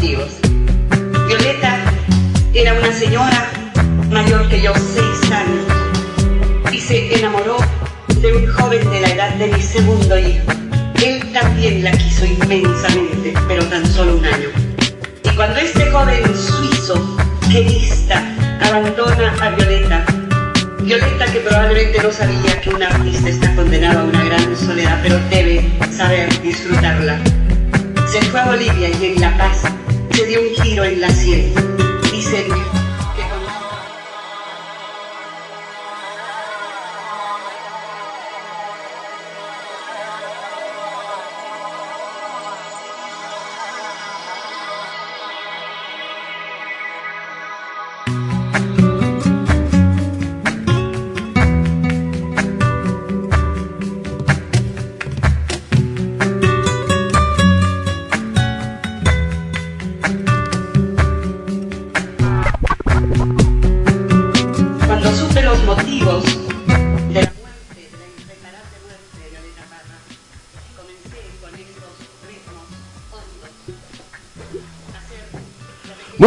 Violeta era una señora mayor que yo, seis años, y se enamoró de un joven de la edad de mi segundo hijo. Él también la quiso inmensamente, pero tan solo un año. Y cuando este joven suizo, genista, abandona a Violeta, Violeta que probablemente no sabía que un artista está condenado a una gran soledad, pero debe saber disfrutarla. Se fue a Bolivia y en La Paz se dio un giro en la sien. Dicen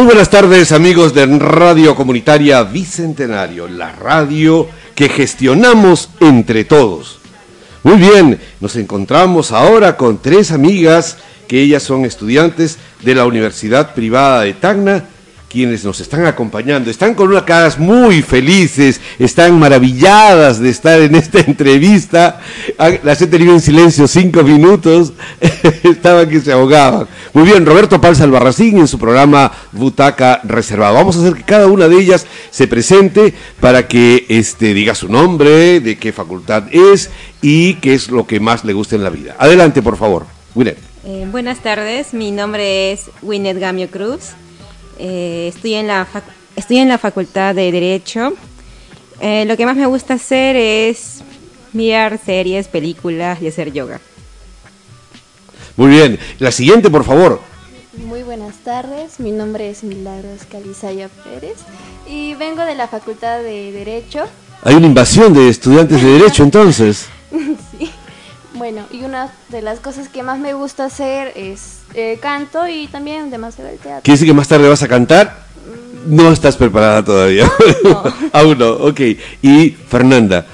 Muy buenas tardes amigos de Radio Comunitaria Bicentenario, la radio que gestionamos entre todos. Muy bien, nos encontramos ahora con tres amigas que ellas son estudiantes de la Universidad Privada de Tacna quienes nos están acompañando. Están con unas caras muy felices, están maravilladas de estar en esta entrevista. Ah, las he tenido en silencio cinco minutos, estaban que se ahogaban. Muy bien, Roberto Palza Albarracín en su programa Butaca Reservado. Vamos a hacer que cada una de ellas se presente para que este, diga su nombre, de qué facultad es y qué es lo que más le gusta en la vida. Adelante, por favor. Winnet. Eh, buenas tardes, mi nombre es Winnet Gamio Cruz. Eh, estoy, en la estoy en la facultad de Derecho. Eh, lo que más me gusta hacer es mirar series, películas y hacer yoga. Muy bien. La siguiente, por favor. Muy buenas tardes, mi nombre es Milagros Calizaya Pérez y vengo de la Facultad de Derecho. Hay una invasión de estudiantes de Derecho entonces. Bueno, y una de las cosas que más me gusta hacer es eh, canto y también demasiado el teatro. ¿Quiere decir que más tarde vas a cantar? Mm. No estás preparada todavía. No. Aún no, ok. Y Fernanda.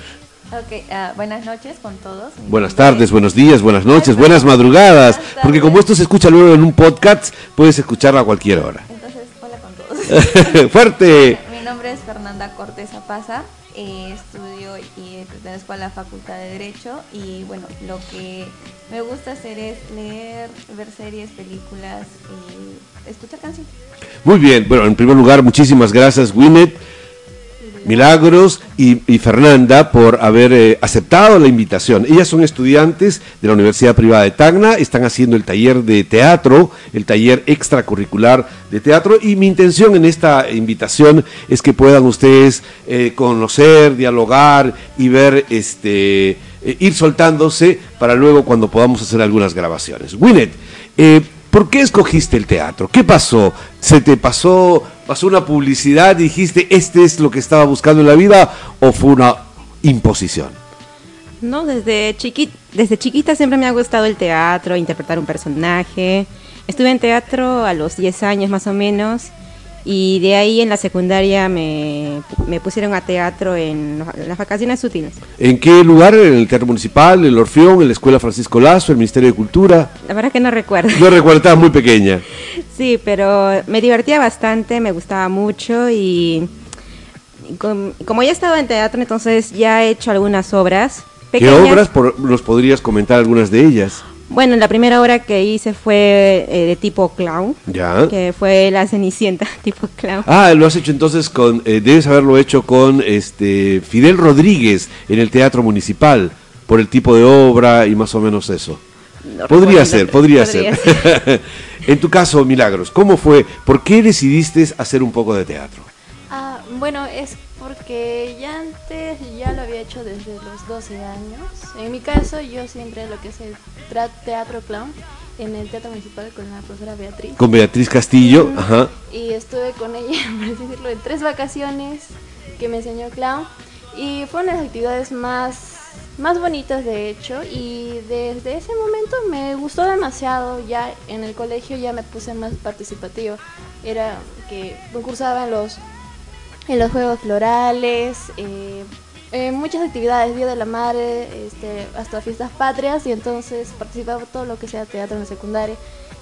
Ok, uh, buenas noches con todos. buenas tardes, buenos días, buenas noches, buenas madrugadas. porque como esto se escucha luego en un podcast, puedes escucharlo a cualquier hora. Entonces, hola con todos. Fuerte. Mi nombre es Fernanda Cortés Apaza. Eh, estudio y pertenezco a la Facultad de Derecho y bueno, lo que me gusta hacer es leer, ver series, películas y escuchar canciones. Muy bien, bueno, en primer lugar, muchísimas gracias, Winnet. Milagros y, Fernanda por haber eh, aceptado la invitación. Ellas son estudiantes de la Universidad Privada de Tacna, están haciendo el taller de teatro, el taller extracurricular de teatro y mi intención en esta invitación es que puedan ustedes eh, conocer, dialogar y ver, este, eh, ir soltándose para luego cuando podamos hacer algunas grabaciones. Winnet, ¿Por qué escogiste el teatro? ¿Qué pasó? ¿Se te pasó, pasó una publicidad y dijiste, este es lo que estaba buscando en la vida o fue una imposición? No, desde, chiquita, desde chiquita siempre me ha gustado el teatro, interpretar un personaje. Estuve en teatro a los 10 años más o menos y de ahí en la secundaria me, pusieron a teatro en, las vacaciones útiles. ¿En qué lugar? ¿En el Teatro Municipal, el Orfeón, en la Escuela Francisco Lazo, el Ministerio de Cultura? La verdad que no recuerdo. No recuerdo, estaba muy pequeña. Sí, pero me divertía bastante, me gustaba mucho y como ya estaba en teatro, entonces ya he hecho algunas obras. ¿Qué obras? Por, ¿Nos podrías comentar algunas de ellas? Bueno, la primera obra que hice fue eh, de tipo clown. Ya. Que fue La Cenicienta, tipo clown. Ah, lo has hecho entonces con, eh, debes haberlo hecho con este Fidel Rodríguez en el Teatro Municipal, por el tipo de obra y más o menos eso. podría ser, podría, ser. en tu caso, Milagros, ¿cómo fue? ¿Por qué decidiste hacer un poco de teatro? Ah, bueno, es porque ya antes ya lo había hecho desde los 12 años. En mi caso, yo siempre lo que es el teatro clown en el Teatro Municipal con la profesora Beatriz. Con Beatriz Castillo, ajá. Y estuve con ella, por decirlo, en tres vacaciones que me enseñó clown. Y fueron las actividades más, más bonitas de hecho y desde ese momento me gustó demasiado, ya en el colegio ya me puse más participativa, era que concursaba en los, en los juegos florales, eh, eh, muchas actividades, Día de la Madre, este, hasta fiestas patrias y entonces participaba todo lo que sea teatro en la secundaria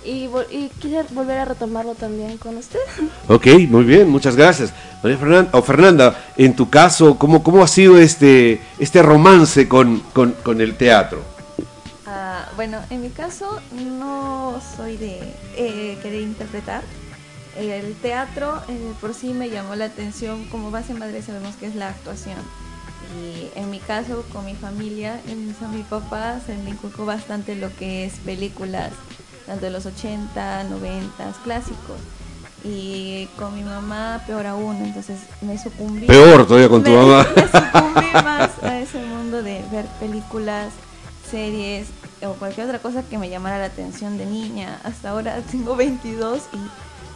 y, quise volver a retomarlo también con usted. Ok, muy bien, muchas gracias. María Fernanda, o Fernanda, en tu caso, ¿cómo, cómo ha sido este, este romance con, el teatro? Ah, bueno, en mi caso no soy de eh, querer interpretar. El teatro eh, por sí me llamó la atención, como base madre sabemos que es la actuación. Y en mi caso, con mi familia, a mi papá se me inculcó bastante lo que es películas tanto de los 80, 90, clásicos. Y con mi mamá peor aún, entonces me sucumbí. Peor todavía con tu mamá. Me sucumbí más a ese mundo de ver películas, series o cualquier otra cosa que me llamara la atención de niña. Hasta ahora tengo 22 y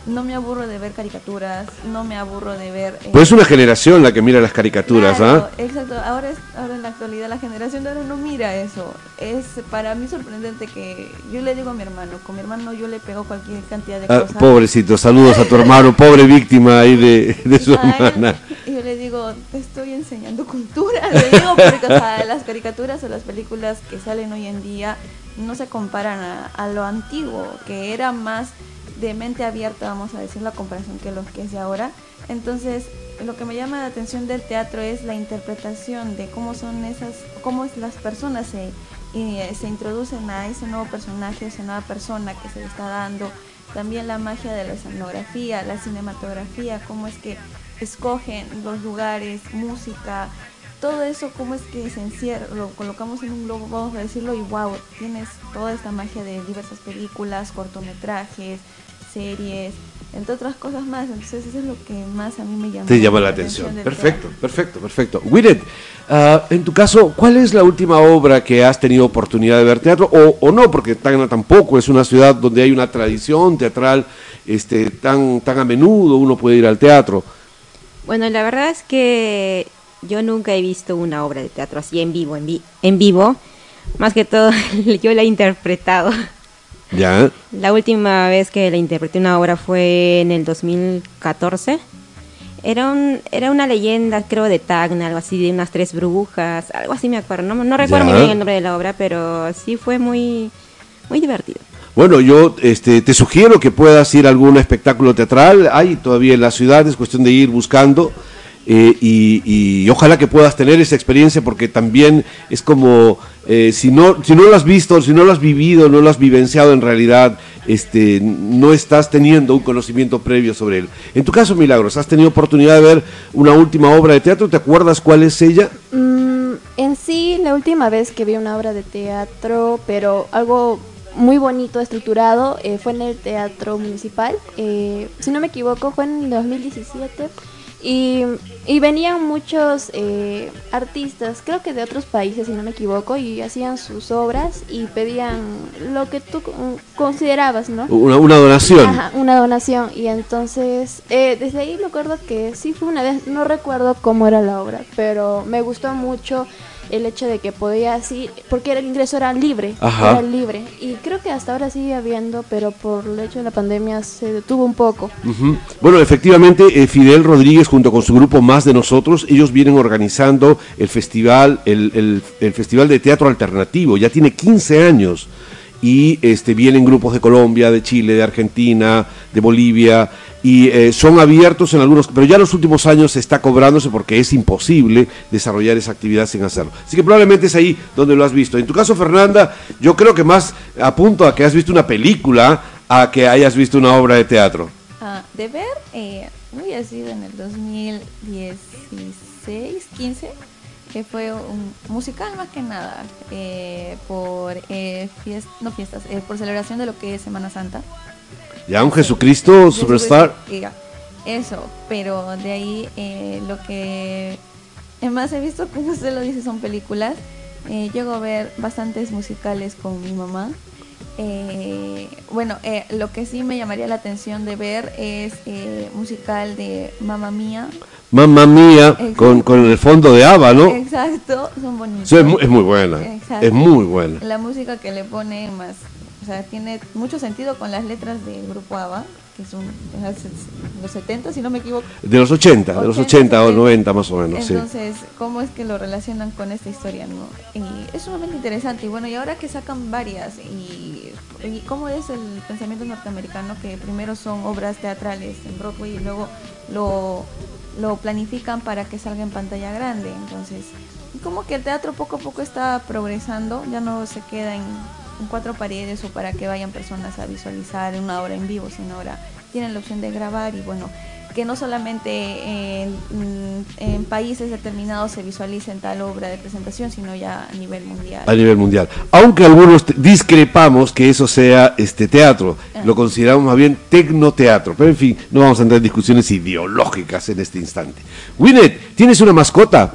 no me aburro de ver caricaturas, no me aburro de ver... Eh, pues es una generación la que mira las caricaturas, ¿ah? Exacto, ahora, es, ahora en la actualidad la generación de ahora no mira eso. Es para mí sorprendente que yo le digo a mi hermano, con mi hermano yo le pego cualquier cantidad de ah, cosas. Pobrecito, saludos a tu hermano, pobre víctima ahí de, su hermana. Y yo le digo, te estoy enseñando cultura, le digo, porque las caricaturas o las películas que salen hoy en día no se comparan a, a lo antiguo, que era más de mente abierta, vamos a decir, la comparación que lo que es de ahora. Entonces, lo que me llama la atención del teatro es la interpretación de cómo son esas, cómo las personas se, eh, se introducen a ese nuevo personaje, esa nueva persona que se le está dando. También la magia de la escenografía, la cinematografía, cómo es que escogen los lugares, música, todo eso, cómo es que se encierra, lo colocamos en un globo, vamos a decirlo, y wow, tienes toda esta magia de diversas películas, cortometrajes, series, entre otras cosas más. Entonces eso es lo que más a mí me llama, Te llama la atención. Perfecto, perfecto, perfecto. Willet, ah, en tu caso, ¿cuál es la última obra que has tenido oportunidad de ver teatro? O, o no, porque Tacna tampoco es una ciudad donde hay una tradición teatral este, tan, tan a menudo uno puede ir al teatro. Bueno, la verdad es que yo nunca he visto una obra de teatro así en vivo, en, en vivo. Más que todo, yo la he interpretado. Ya. La última vez que le interpreté una obra fue en el 2014. Era, un, era una leyenda, creo, de Tacna, algo así, de unas tres brujas, algo así me acuerdo. No, no recuerdo muy bien el nombre de la obra, pero sí fue muy, muy divertido. Bueno, yo este, te sugiero que puedas ir a algún espectáculo teatral. Hay todavía en la ciudad, es cuestión de ir buscando. Eh, y, ojalá que puedas tener esa experiencia porque también es como eh, si no si no lo has visto si no lo has vivido no lo has vivenciado en realidad este no estás teniendo un conocimiento previo sobre él. En tu caso Milagros has tenido oportunidad de ver una última obra de teatro te acuerdas cuál es ella mm, en sí la última vez que vi una obra de teatro pero algo muy bonito, estructurado, eh, fue en el Teatro Municipal. si no me equivoco, fue en el 2017 y, y venían muchos eh, artistas, creo que de otros países, si no me equivoco, y hacían sus obras y pedían lo que tú considerabas, ¿no? Una, una donación. Ajá, una donación. Y entonces, eh, desde ahí me acuerdo que sí fue una vez, no recuerdo cómo era la obra, pero me gustó mucho el hecho de que podía así, porque el ingreso era libre, era libre. Y creo que hasta ahora sigue habiendo, pero por el hecho de la pandemia se detuvo un poco. Bueno, efectivamente, eh, Fidel Rodríguez junto con su grupo Más de Nosotros, ellos vienen organizando el festival, el, el Festival de Teatro Alternativo, ya tiene 15 años y este, vienen grupos de Colombia, de Chile, de Argentina, de Bolivia, y eh, son abiertos en algunos, pero ya en los últimos años está cobrándose porque es imposible desarrollar esa actividad sin hacerlo. Así que probablemente es ahí donde lo has visto. En tu caso, Fernanda, yo creo que más apunto a que has visto una película a que hayas visto una obra de teatro. Ah, de ver, eh, ha sido en el 2016, 15, que fue un musical más que nada, eh, por eh, no fiestas, por celebración de lo que es Semana Santa. Ya un Jesucristo Superstar. Eso, pero de ahí eh, lo que más he visto, como usted lo dice, son películas. Eh, llego a ver bastantes musicales con mi mamá Eh, bueno, eh, lo que sí me llamaría la atención de ver es eh, musical de Mamma Mía. Mamma mía, con, con el fondo de ABBA, ¿no? Exacto, son bonitos. Sí, es, mu- es muy buena. Exacto. Es muy buena. La música que le pone más, o sea, tiene mucho sentido con las letras del grupo ABBA, que son los 70, si no me equivoco. De los 80, de los 80 o 90 más o menos, sí. Entonces, ¿cómo es que lo relacionan con esta historia? no? Y es sumamente interesante. Y bueno, y ahora que sacan varias, y, y cómo es el pensamiento norteamericano, que primero son obras teatrales en Broadway y luego lo, lo planifican para que salga en pantalla grande. Entonces, como que el teatro poco a poco está progresando, ya no se queda en, cuatro paredes o para que vayan personas a visualizar una obra en vivo, sino ahora tienen la opción de grabar y bueno, que no solamente en, mm, en países determinados se visualice en tal obra de presentación, sino ya a nivel mundial. a nivel mundial. Aunque algunos te- discrepamos que eso sea este teatro, lo consideramos más bien tecnoteatro. Pero en fin, no vamos a entrar en discusiones ideológicas en este instante. Winnet, ¿tienes una mascota?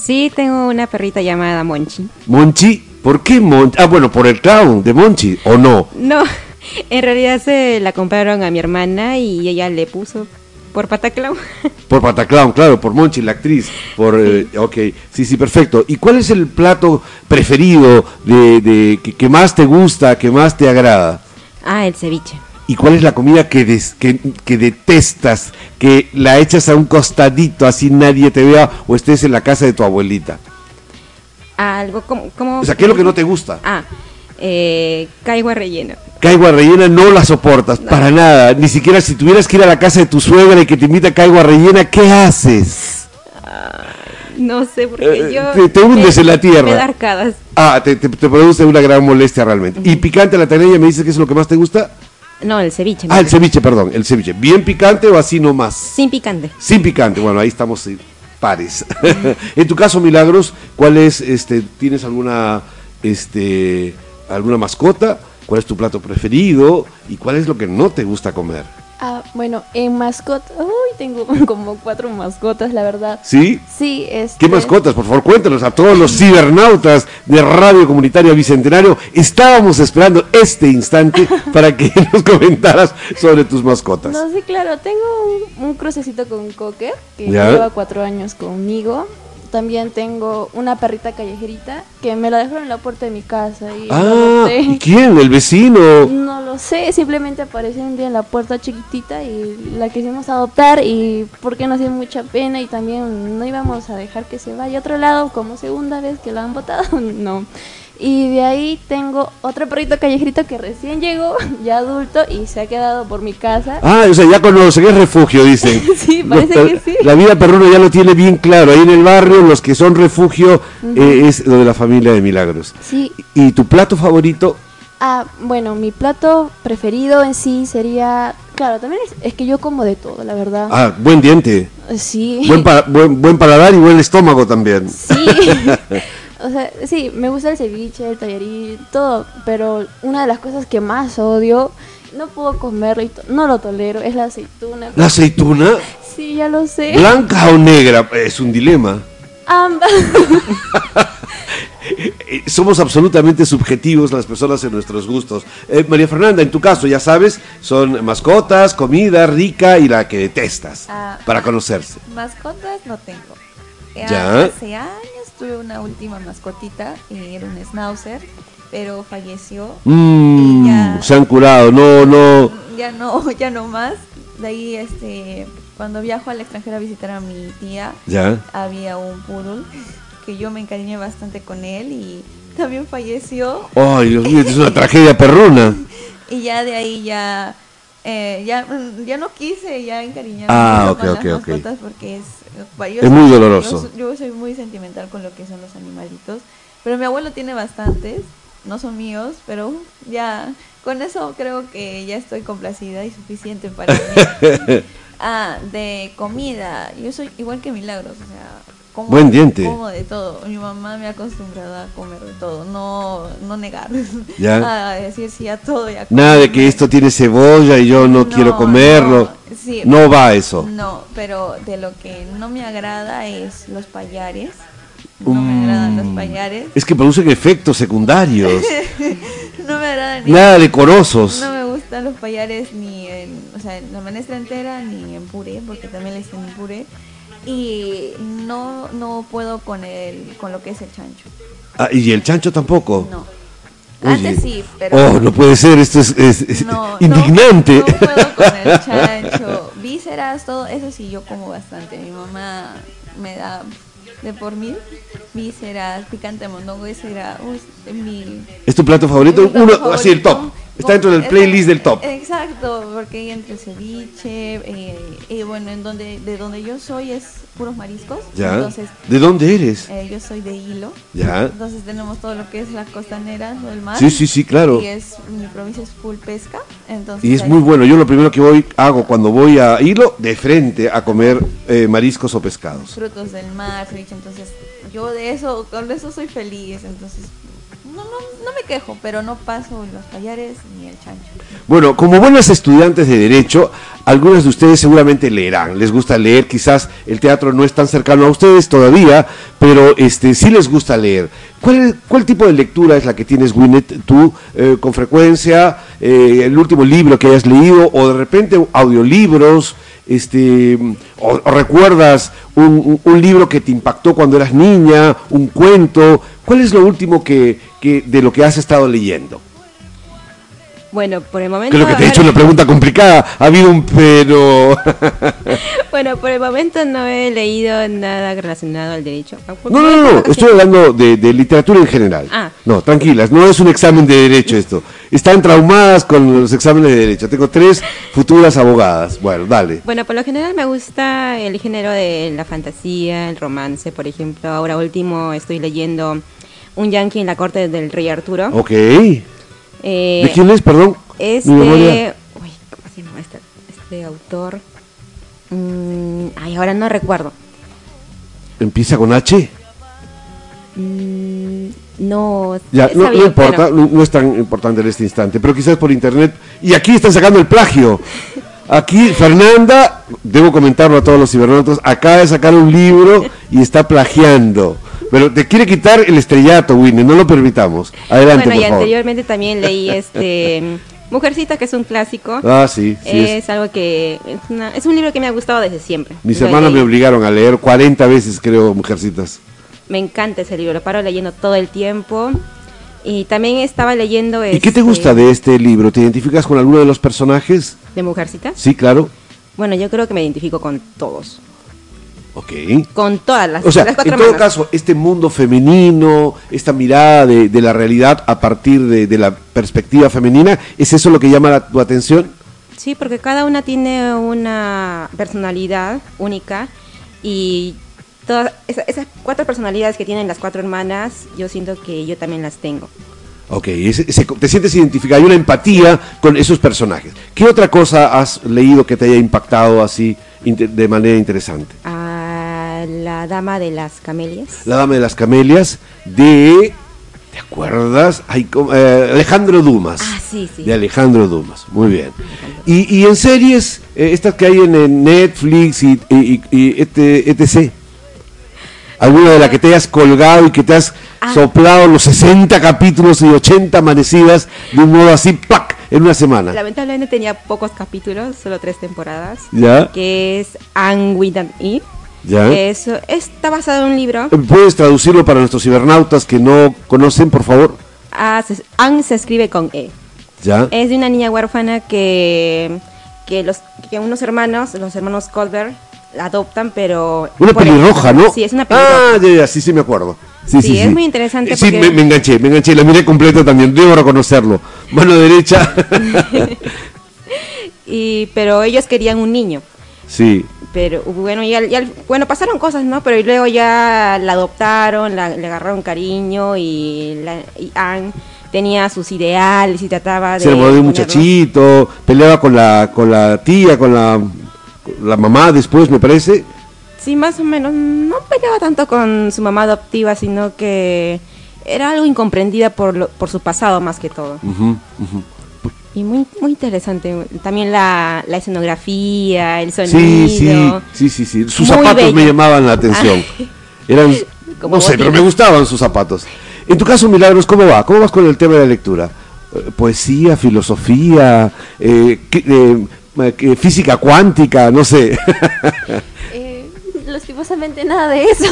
Sí, tengo una perrita llamada Monchi. Monchi, ¿por qué Monchi? Ah, bueno, por el clown de Monchi, ¿o no? No, en realidad se la compraron a mi hermana y ella le puso por Pataclau. Por Pataclown, claro, por Monchi, la actriz. Por, eh, ok, sí, sí, perfecto. ¿Y cuál es el plato preferido de, de- que, que más te gusta, que más te agrada? Ah, el ceviche. ¿Y cuál es la comida que, des- que, que detestas, que la echas a un costadito así nadie te vea o estés en la casa de tu abuelita? Algo como... como O sea, ¿qué es lo que no te gusta? Ah, eh, caigua relleno. Caigua rellena no la soportas, para nada. Ni siquiera si tuvieras que ir a la casa de tu suegra y que te invita a caigua rellena, ¿qué haces? No sé, porque Eh, yo... te- te hundes me- en la tierra. Me da arcadas. Ah, te, te- te produce una gran molestia realmente. ¿Y picante a la taneña me dices que es lo que más te gusta? No, el ceviche. Ah, el ceviche, perdón, el ceviche. ¿Bien picante o así nomás? Sin picante. Sin picante, bueno, ahí estamos pares. en tu caso, Milagros, ¿cuál es, este, tienes alguna, este, alguna mascota? ¿Cuál es tu plato preferido? ¿Y cuál es lo que no te gusta comer? Ah, bueno, en mascota, uy, tengo como cuatro mascotas, la verdad. ¿Sí? Sí, este... ¿Qué mascotas? Por favor, cuéntanos a todos los cibernautas de Radio Comunitaria Bicentenario. Estábamos esperando este instante para que nos comentaras sobre tus mascotas. No, sí, claro, tengo un, un crucecito con cocker que Ya. lleva cuatro años conmigo. También tengo una perrita callejerita que me la dejaron en la puerta de mi casa y Ah, no. ¿y quién? ¿El vecino? No lo sé, simplemente apareció un día en la puerta chiquitita y la quisimos adoptar y porque nos dio mucha pena y también no íbamos a dejar que se vaya a otro lado como segunda vez que la han botado, no. Y de ahí tengo otro perrito callejerito que recién llegó, ya adulto, y se ha quedado por mi casa. Ah, o sea, ya conocen, es refugio, dicen. Sí, parece que sí. La vida perruna ya lo tiene bien claro. Ahí en el barrio, los que son refugio eh, es lo de la familia de Milagros. Sí, ¿Y tu plato favorito? ah, bueno, mi plato preferido en sí sería, claro, también es, es que yo como de todo, la verdad. Ah, buen diente, Sí. buen, pa- buen, buen paladar y buen estómago también. Sí. O sea, sí, me gusta el ceviche, el tallarín, todo, pero una de las cosas que más odio, no puedo comerlo y to- no lo tolero, es la aceituna. ¿La aceituna? Sí, ya lo sé. ¿Blanca o negra? Es un dilema. Ambas. Eh, Somos absolutamente subjetivos las personas en nuestros gustos. Eh, María Fernanda, en tu caso, ya sabes, son mascotas, comida rica y la que detestas, Ah. para conocerse. Mascotas no tengo. Ya. Hace años tuve una última mascotita, eh, era un schnauzer, pero falleció. Mmm, Ya. se han curado, no, no. Ya no, ya no más. De ahí, este, cuando viajo al extranjero a visitar a mi tía, Ya. había un poodle que yo me encariñé bastante con él y también falleció. Ay, Dios mío, es una tragedia perruna. Y ya de ahí ya, eh, ya, mm, ya no quise ya encariñarme Ah, con las mascotas porque es, eh, yo Es muy doloroso. Yo, yo soy muy sentimental con lo que son los animalitos, pero mi abuelo tiene bastantes, no son míos, pero ya con eso creo que ya estoy complacida y suficiente para mí. ah, de comida, yo soy igual que Milagros, o sea, como, Buen diente. como de todo. Mi mamá me ha acostumbrado a comer de todo, no, no negar, Ya. a decir sí a todo y a Nada de comer. que esto tiene cebolla y yo no, quiero comerlo. no, sí. No va eso. No, pero de lo que no me agrada es los payares. No me agradan los Mm. payares. Es que producen efectos secundarios. no me agrada ni Nada decorosos. No me gustan los payares ni en, o sea, en la menestra entera ni en puré, porque también le dicen puré. Y no, no puedo con el, con lo que es el chancho. Ah, y el chancho tampoco. No. Oye. Antes sí, pero. Oh, no puede ser, esto es, es- es no, indignante. No, no puedo con el chancho. Vísceras, todo eso sí yo como bastante. Mi mamá me da de por mil vísceras, picante mondongo, ese era uy, mi ¿Es tu plato favorito? mi plato Uno, así el top. Está dentro del playlist del top. Exacto, porque hay entre ceviche, eh, y bueno, en donde, de donde yo soy es puros mariscos. ¿Ya? Entonces, ¿De dónde eres? eh, yo soy de hilo. Ya. Entonces tenemos todo lo que es la costanera, todo el mar. Sí, sí, sí, claro. Y es, mi provincia es full pesca. Entonces Y es ahí- muy bueno. Yo lo primero que voy hago cuando voy a Hilo, de frente a comer eh, mariscos o pescados. frutos del mar, ceviche, entonces yo de eso, con eso soy feliz, entonces no, no, no me quejo, pero no paso los payares ni el chancho. Bueno, como buenas estudiantes de Derecho, algunas de ustedes seguramente leerán. Les gusta leer, quizás el teatro no es tan cercano a ustedes todavía, pero este sí les gusta leer. ¿Cuál, cuál tipo de lectura es la que tienes, Winnet, tú, eh, con frecuencia? eh, el último libro que hayas leído, o de repente audiolibros, este, o, recuerdas un, un- un libro que te impactó cuando eras niña, un cuento. ¿Cuál es lo último que, que de lo que has estado leyendo? Bueno, por el momento. Creo que te he hecho una pregunta complicada. Ha habido un pero. Bueno, por el momento no he leído nada relacionado al derecho. No, no, no, no. Estoy hablando de, de literatura en general. Ah. No, tranquilas, no es un examen de derecho esto. Están traumadas con los exámenes de derecho. Tengo tres futuras abogadas. Bueno, dale. Bueno, por lo general me gusta el género de la fantasía, el romance, por ejemplo. Ahora último estoy leyendo Un Yankee en la corte del rey Arturo. Ok. Eh, ¿De quién es, perdón? Es de... Uy, ¿cómo se llama este, este autor? Mm, ay, ahora no recuerdo. ¿Empieza con H? Mm, no, Ya, no, no importa, no es tan importante en este instante, pero quizás por internet. Y aquí están sacando el plagio. Aquí Fernanda, debo comentarlo a todos los cibernautas, acaba de sacar un libro y está plagiando. Pero te quiere quitar el estrellato, Winnie, no lo permitamos. Adelante, Bueno, y por favor. anteriormente también leí este Mujercita, que es un clásico. Ah, sí, sí. es- es algo que es, una- es un libro que me ha gustado desde siempre. Mis hermanos me obligaron a leer 40 veces, creo, Mujercitas. Me encanta ese libro, lo paro leyendo todo el tiempo. Y también estaba leyendo... ¿Y qué te este, gusta de este libro? ¿Te identificas con alguno de los personajes? ¿De Mujercita? Sí, claro. Bueno, yo creo que me identifico con todos. Ok. Con todas las, O sea, las cuatro en todo caso, este mundo femenino, esta mirada de, de la realidad a partir de, de la perspectiva femenina, ¿es eso lo que llama la- tu atención? Sí, porque cada una tiene una personalidad única y todas esa- esas cuatro personalidades que tienen las cuatro hermanas, yo siento que yo también las tengo. Ok, ese- ese- te sientes identificada, hay una empatía con esos personajes. ¿Qué otra cosa has leído que te haya impactado así de manera interesante? A la dama de las camelias. La Dama de las Camelias de... ¿Te acuerdas? Ay. Eh, Alejandro Dumas. Ah, sí, sí. De Alejandro Dumas, muy bien. Y, y en series, eh, estas que hay en, en Netflix y, y- y este, etc. ¿Alguna de la que te hayas colgado y que te has Ah. soplado los 60 capítulos y 80 amanecidas de un modo así, ¡plac! en una semana? Lamentablemente tenía pocos capítulos, solo tres temporadas. ¿Ya? Que es Anne with an E. ¿Ya? Eso está basado en un libro. ¿Puedes traducirlo para nuestros cibernautas que no conocen, por favor? Ah, se- Anne se escribe con E. ¿Ya? Es de una niña huérfana que, que, los, que unos hermanos, los hermanos Colbert, la adoptan, pero... Una pelirroja, ¿no? Sí, es una pelirroja. Ah, ya, ya, sí, sí, me acuerdo. Sí, sí, Sí, es muy interesante Sí, porque- me, me enganché, me enganché, la miré completa también, debo reconocerlo. Mano derecha. Y, pero ellos querían un niño. Sí. Pero bueno, y al- y al- bueno, pasaron cosas, ¿no? Pero luego ya la adoptaron, la- le agarraron cariño y, la, y Anne tenía sus ideales y trataba de... Se de un muchachito, peleaba con la, con la tía, con la, con la mamá después, me parece. Sí, más o menos. No peleaba tanto con su mamá adoptiva, sino que era algo incomprendida por, lo- por su pasado más que todo. Ujú, ujú. Y muy muy interesante. También la, la escenografía, el sonido. Sí, sí, sí, sí, sí. Sus Muy zapatos me llamaban la atención. Ay. Eran, Como no sé, pero me gustaban sus zapatos. En tu caso, Milagros, ¿cómo va? ¿Cómo vas con el tema de la lectura? eh, poesía, filosofía, eh, eh, física cuántica, no sé. Eh, lastimosamente nada de eso.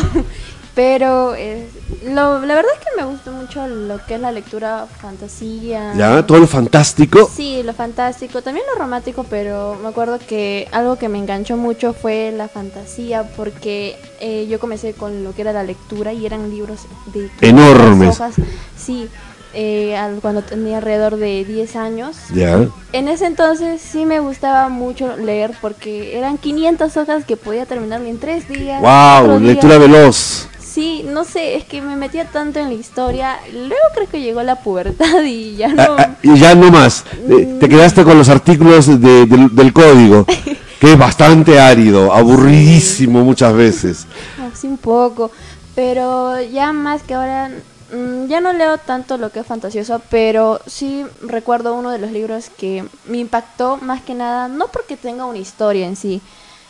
Pero eh, lo- la verdad es que me gustó mucho lo que es la lectura fantasía. ya, todo lo fantástico. Sí, lo fantástico, también lo romántico, pero me acuerdo que algo que me enganchó mucho fue la fantasía, porque eh, yo comencé con lo que era la lectura y eran libros de 500 Enormes. hojas. Sí, eh, cuando tenía alrededor de 10 años. Ya. En ese entonces sí me gustaba mucho leer porque eran 500 hojas que podía terminar en 3 días. Wow, días. lectura veloz. Sí, no sé, es que me metía tanto en la historia. Luego creo que llegó la pubertad y ya no. Ah, ah, y ya no más. Eh, te quedaste con los artículos de- del, del código, que es bastante árido, aburridísimo muchas veces. Así un poco. Pero ya más que ahora, mm, ya no leo tanto lo que es fantasioso, pero sí recuerdo uno de los libros que me impactó más que nada, no porque tenga una historia en sí.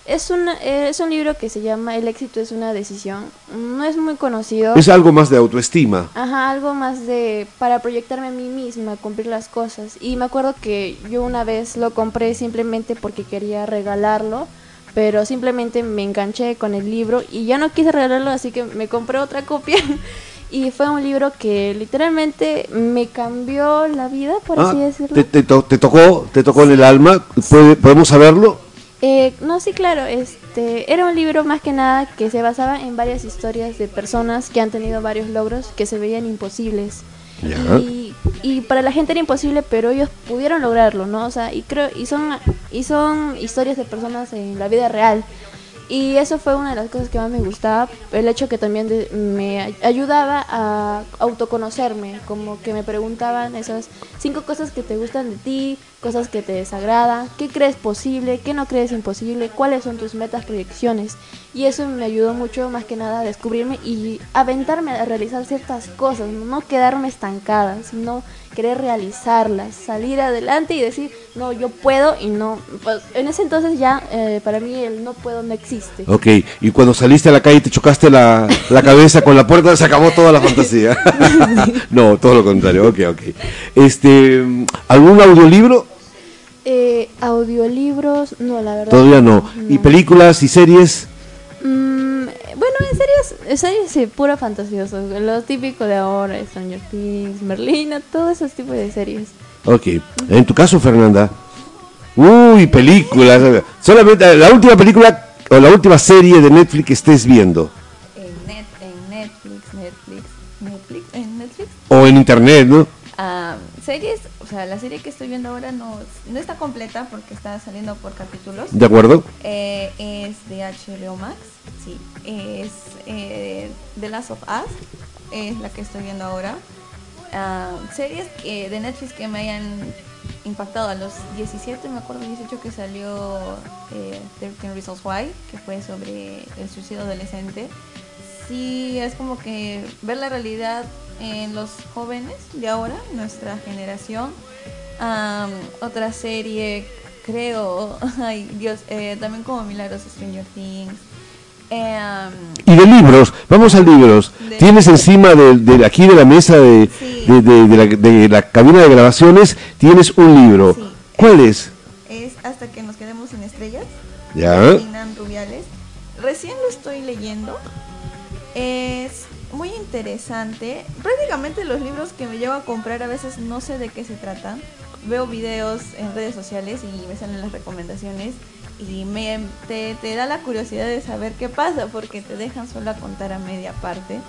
Es un, eh, es un libro que se llama El éxito es una decisión. No es muy conocido. Es algo más de autoestima. Ajá, algo más de para proyectarme a mí misma, cumplir las cosas. Y me acuerdo que yo una vez lo compré simplemente porque quería regalarlo, pero simplemente me enganché con el libro y ya no quise regalarlo, así que me compré otra copia. Y fue un libro que literalmente me cambió la vida, por Ah, así decirlo. te, te to- te tocó, te tocó en el alma. ¿Puede- ¿Podemos saberlo? Eh, no, sí, claro, este era un libro más que nada que se basaba en varias historias de personas que han tenido varios logros que se veían imposibles. Y, y para la gente era imposible, pero ellos pudieron lograrlo, ¿no? O sea, y creo y son y son historias de personas en la vida real. Y eso fue una de las cosas que más me gustaba, el hecho que también de- me ay- ayudaba a autoconocerme, como que me preguntaban esas cinco cosas que te gustan de ti, cosas que te desagradan, qué crees posible, qué no crees imposible, cuáles son tus metas, proyecciones. Y eso me ayudó mucho más que nada a descubrirme y aventarme a realizar ciertas cosas, no quedarme estancada, sino querer realizarlas, salir adelante y decir, no, yo puedo y no, pues, en ese entonces ya eh, para mí el no puedo no existe. Ok, y cuando saliste a la calle y te chocaste la, la cabeza con la puerta, se acabó toda la fantasía. no, todo lo contrario, ok, ok. Este, ¿Algún audiolibro? Eh, audiolibros, no, la verdad. Todavía no. ¿Y películas y series? Mm, bueno, en series, series sí, puro fantasioso. Lo típico de ahora, Stranger Things, Merlina, todo ese tipo de series. Ok. En tu caso, Fernanda. Uy, películas. Solamente la última película o la última serie de Netflix que estés viendo. En, net, en Netflix, Netflix, Netflix, en Netflix. O en internet, ¿no? Ah, series, o sea, la serie que estoy viendo ahora no, no está completa porque está saliendo por capítulos. ¿De acuerdo? Eh, es de HBO Max, sí. Es eh, The Last of Us, es la que estoy viendo ahora. Ah, series que, de Netflix que me hayan impactado a los 17, me acuerdo 18 que salió eh, 13 Reasons Why, que fue sobre el suicidio adolescente. Sí, es como que ver la realidad en los jóvenes de ahora, nuestra generación. Am, otra serie, creo, ay Dios, eh, también como Milagros Stranger Things. Em, Y de libros, vamos a libros. De- Tienes encima de, de aquí de la mesa de, Sí. la, de la cabina de grabaciones, tienes un libro. Sí. ¿Cuál es? es Hasta que nos quedemos sin estrellas. Ya. Rubiales. Recién lo estoy leyendo. Es muy interesante. Prácticamente los libros que me llevo a comprar a veces no sé de qué se tratan. Veo videos en redes sociales y me salen las recomendaciones y me, te, te da la curiosidad de saber qué pasa porque te dejan solo a contar a media parte.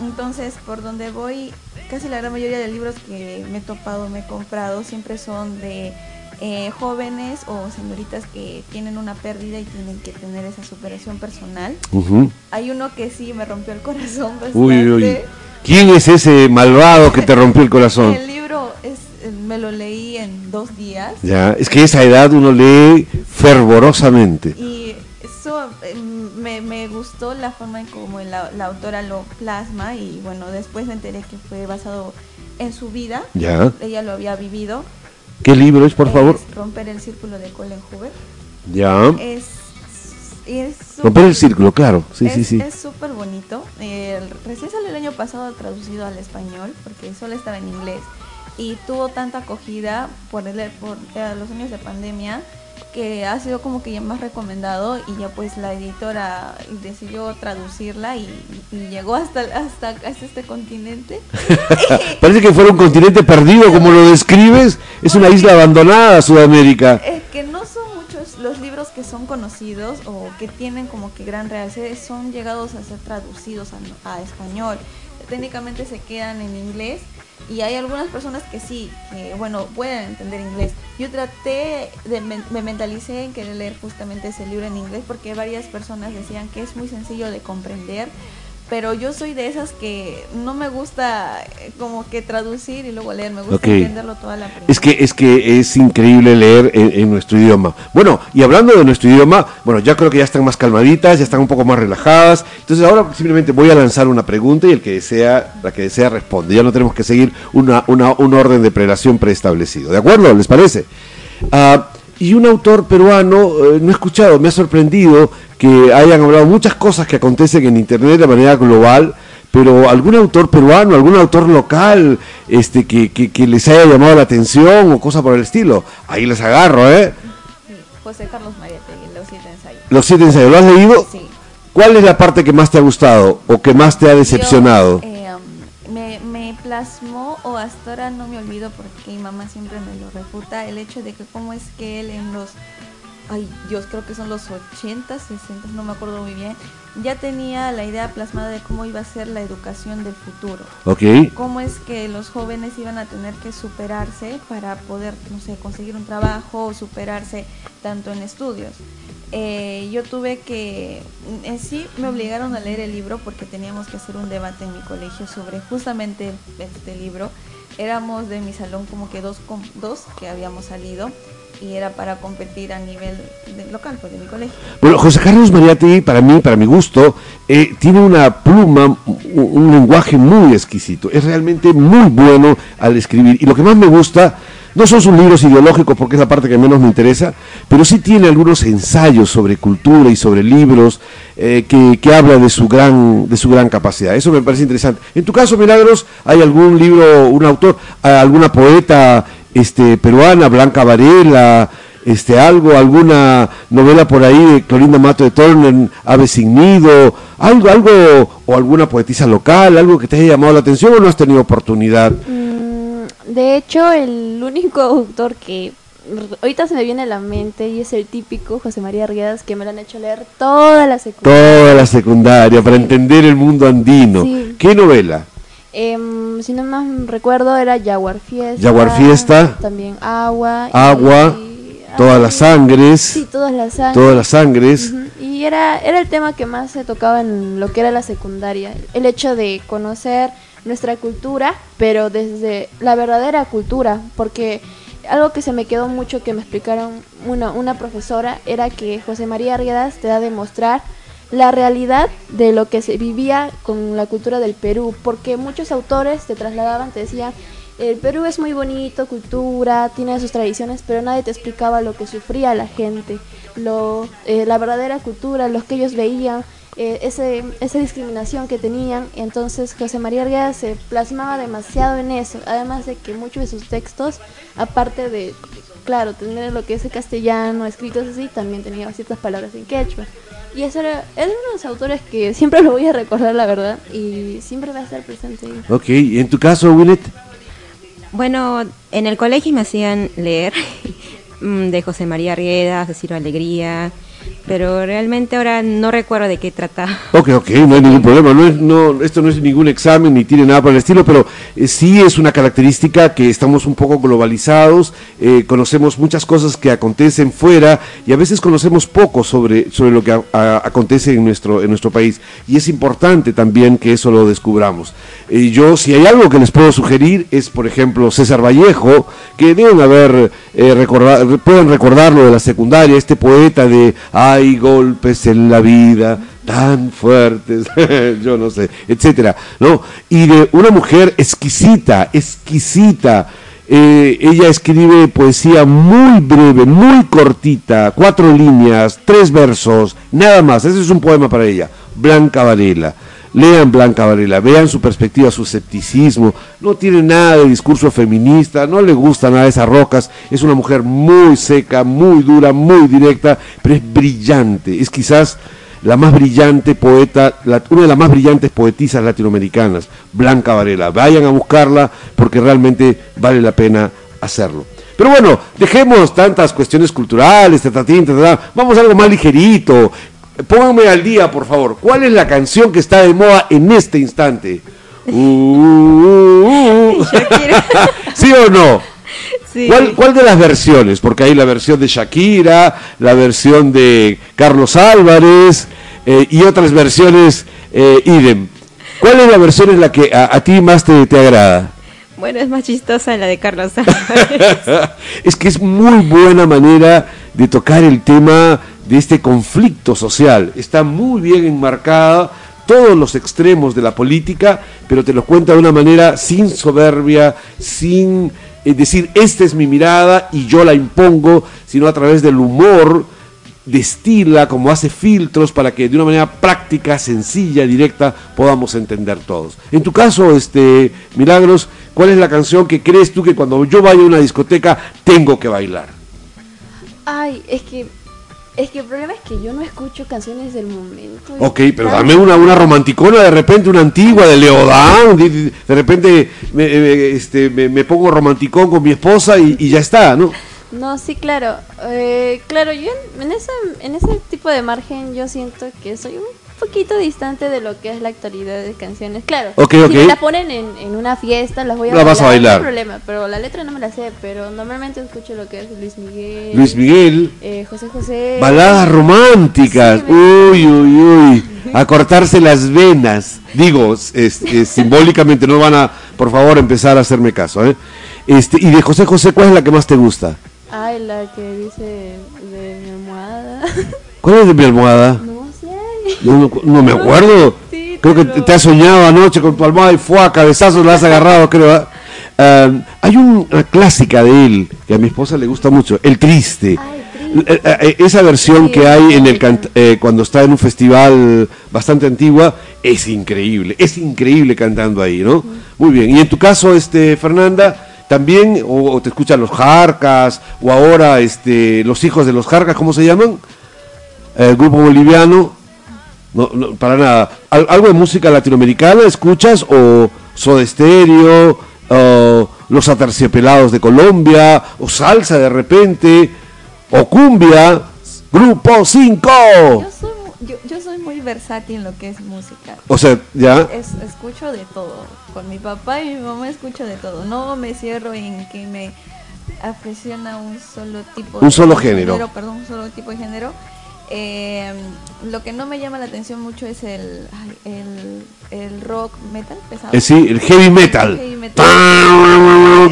Entonces, por donde voy, casi la gran mayoría de libros que me he topado, me he comprado, siempre son de eh, jóvenes o señoritas que tienen una pérdida y tienen que tener esa superación personal. Ujú. Hay uno que sí me rompió el corazón bastante. Uy, uy. ¿Quién es ese malvado que te rompió el corazón? El libro es, eh, me lo leí en dos días Ya, es que a esa edad uno lee fervorosamente. y eso eh, me, me gustó la forma en como la, la autora lo plasma y bueno, después me enteré que fue basado en su vida. Ya. Ella lo había vivido. ¿Qué libro es, por favor? Romper el círculo de Colin Hoover. Ya. Es, es Romper el círculo, claro. Sí, es, sí, sí. Es súper bonito. Eh, recién salió el año pasado traducido al español porque solo estaba en inglés. y tuvo tanta acogida por, el, por eh, los años de pandemia que ha sido como que ya más recomendado y ya pues la editora decidió traducirla y, y llegó hasta, hasta, hasta este continente. Parece que fuera un continente perdido como lo describes. Es una isla abandonada, Sudamérica. Es que no son muchos los libros que son conocidos o que tienen como que gran realce, son llegados a ser traducidos a, a español. Técnicamente se quedan en inglés y hay algunas personas que sí, bueno, pueden entender inglés. Yo traté, de, me mentalicé en querer leer justamente ese libro en inglés porque varias personas decían que es muy sencillo de comprender, pero yo soy de esas que no me gusta eh, como que traducir y luego leer, me gusta Ok. entenderlo toda la primera. Es que es que es increíble leer en, en nuestro idioma. Bueno, y hablando de nuestro idioma, bueno, ya creo que ya están más calmaditas, ya están un poco más relajadas. Entonces ahora simplemente voy a lanzar una pregunta y el que desea, la que desea responde. Ya no tenemos que seguir una, una, un orden de prelación preestablecido. ¿De acuerdo? ¿Les parece? Ah, y un autor peruano, eh, no he escuchado, me ha sorprendido que hayan hablado muchas cosas que acontecen en Internet de manera global, pero algún autor peruano, algún autor local este, que, que, que les haya llamado la atención o cosa por el estilo, ahí les agarro, ¿eh? José Carlos Mariategui, Los siete ensayos. Los siete ensayos, ¿lo has leído? Sí. ¿Cuál es la parte que más te ha gustado o que más te ha decepcionado? Yo, eh, me, me plasmó, o hasta ahora no me olvido porque mi mamá siempre me lo refuta, el hecho de que cómo es que él en los, ay Dios, creo que son los 80, 60, no me acuerdo muy bien, ya tenía la idea plasmada de cómo iba a ser la educación del futuro. Ok, cómo es que los jóvenes iban a tener que superarse para poder, no sé, conseguir un trabajo o superarse tanto en estudios. Eh, yo tuve que, en sí me obligaron a leer el libro porque teníamos que hacer un debate en mi colegio sobre justamente este libro. Éramos de mi salón como que dos, dos que habíamos salido y era para competir a nivel local, pues de mi colegio. Bueno, José Carlos Mariatti, para mí, para mi gusto, eh, tiene una pluma, un, un lenguaje muy exquisito. Es realmente muy bueno al escribir. Y lo que más me gusta, no son sus libros ideológicos, porque es la parte que menos me interesa, pero sí tiene algunos ensayos sobre cultura y sobre libros eh, que, que habla de su, gran, de su gran capacidad. Eso me parece interesante. En tu caso, Milagros, ¿hay algún libro, un autor, alguna poeta este, peruana, Blanca Varela? este algo, alguna novela por ahí de Clorinda Mato de Turner, Ave sin nido, algo, algo, o alguna poetisa local, algo que te haya llamado la atención o no has tenido oportunidad. Mm, de hecho, el único autor que ahorita se me viene a la mente y es el típico José María Arriadas que me lo han hecho leer toda la secundaria. Toda la secundaria, para entender el mundo andino. Sí. ¿Qué novela? Em, si no más recuerdo era Jaguar Fiesta. Jaguar Fiesta. También Agua. Agua, y- Todas ay, las sangres, Sí, todas las sangres. todas las sangres. Y era, era el tema que más se tocaba en lo que era la secundaria. El hecho de conocer nuestra cultura, pero desde la verdadera cultura. Porque algo que se me quedó mucho que me explicaron una, una profesora era que José María Arriadas te da a demostrar la realidad de lo que se vivía con la cultura del Perú. Porque muchos autores te trasladaban, te decían, el Perú es muy bonito, cultura, tiene sus tradiciones, pero nadie te explicaba lo que sufría la gente, lo, eh, la verdadera cultura, los que ellos veían, eh, ese, esa discriminación que tenían. Entonces José María Argueda se plasmaba demasiado en eso, además de que muchos de sus textos, aparte de, claro, tener lo que es el castellano, escritos así, también tenía ciertas palabras en quechua. Y eso era, es uno de los autores que siempre lo voy a recordar, la verdad, y siempre va a estar presente. Ok, ¿y en tu caso, Willet? Bueno, en el colegio me hacían leer mm, de José María Rieda, Cecilio Alegría, pero realmente ahora no recuerdo de qué trata. Ok, ok, no hay ningún problema. No es, no, esto no es ningún examen ni tiene nada por el estilo, pero eh, sí es una característica que estamos un poco globalizados, eh, conocemos muchas cosas que acontecen fuera y a veces conocemos poco sobre, sobre lo que a- a- acontece en nuestro, en nuestro país. Y es importante también que eso lo descubramos. Eh, yo, si hay algo que les puedo sugerir, es por ejemplo César Vallejo, que deben haber, eh, recordar, pueden recordarlo de la secundaria, este poeta de hay golpes en la vida tan fuertes, yo no sé, etcétera, ¿no? Y de una mujer exquisita, exquisita. Eh, ella escribe poesía muy breve, muy cortita, cuatro líneas, tres versos, nada más. Ese es un poema para ella, Blanca Varela. Lean Blanca Varela, vean su perspectiva, su escepticismo, no tiene nada de discurso feminista, no le gusta nada de esas rocas, es una mujer muy seca, muy dura, muy directa, pero es brillante, es quizás la más brillante poeta, una de las más brillantes poetisas latinoamericanas, Blanca Varela. Vayan a buscarla porque realmente vale la pena hacerlo. Pero bueno, dejemos tantas cuestiones culturales, vamos a algo más ligerito. Pónganme al día, por favor. ¿Cuál es la canción que está de moda en este instante? Uh, uh, uh, ¿Sí o no? ¿Cuál, de las versiones? Porque hay la versión de Shakira, la versión de Carlos Álvarez eh, y otras versiones eh, idem. ¿Cuál es la versión en la que a, ti más te, te, agrada? Bueno, es más chistosa la de Carlos Álvarez. es que es muy buena manera de tocar el tema de este conflicto social. Está muy bien enmarcada todos los extremos de la política, pero te lo cuenta de una manera sin soberbia, sin es decir, esta es mi mirada y yo la impongo, sino a través del humor destila, como hace filtros para que de una manera práctica, sencilla, directa, podamos entender todos. En tu caso, este Milagros, ¿cuál es la canción que crees tú que cuando yo vaya a una discoteca tengo que bailar? Ay, es que es que el problema es que yo no escucho canciones del momento. Ok, pero dame una, una romanticona, de repente una antigua de Leodán, de, repente me, este, me, pongo romanticón con mi esposa y, ya está, ¿no? No, sí, claro. Eh, claro, yo en, ese, en ese tipo de margen yo siento que soy un poquito distante de lo que es la actualidad de canciones. Claro, si me la ponen en, en, una fiesta, las voy a, la bailar, vas a bailar. No hay problema, pero la letra no me la sé. Pero normalmente escucho lo que es Luis Miguel. Luis Miguel. Eh, José José. Baladas románticas. uy, uy, uy. A cortarse las venas. Digo, es, simbólicamente no van a, por favor, empezar a hacerme caso. ¿eh? Este, y de José José, ¿cuál es la que más te gusta? Ay, la que dice de mi almohada. ¿Cuál es de mi almohada? No, me acuerdo. creo que te, has soñado anoche con tu almohada y fue a cabezazos la has agarrado, creo. ¿ah? Ah, hay una clásica de él que a mi esposa le gusta mucho, El Triste. Eh, eh, esa versión que hay en el eh, cuando está en un festival bastante antigua es increíble, es increíble cantando ahí, ¿no? Muy bien. Y en tu caso, este Fernanda, también o, te escuchan los Jarcas o ahora este los hijos de los Jarcas, ¿cómo se llaman? El grupo boliviano. No, para nada. ¿Algo de música latinoamericana escuchas? ¿O Soda Stereo? ¿O Los Aterciopelados de Colombia? ¿O salsa de repente? ¿O cumbia? Grupo 5. Yo soy, muy versátil en lo que es música. O sea, ya. escucho de todo. Con mi papá y mi mamá escucho de todo. No me cierro en que me apresiona un solo tipo un solo género. Perdón, un solo tipo de género eh, lo que no me llama la atención mucho es el, el, rock metal pesado. Eh, sí, el heavy metal.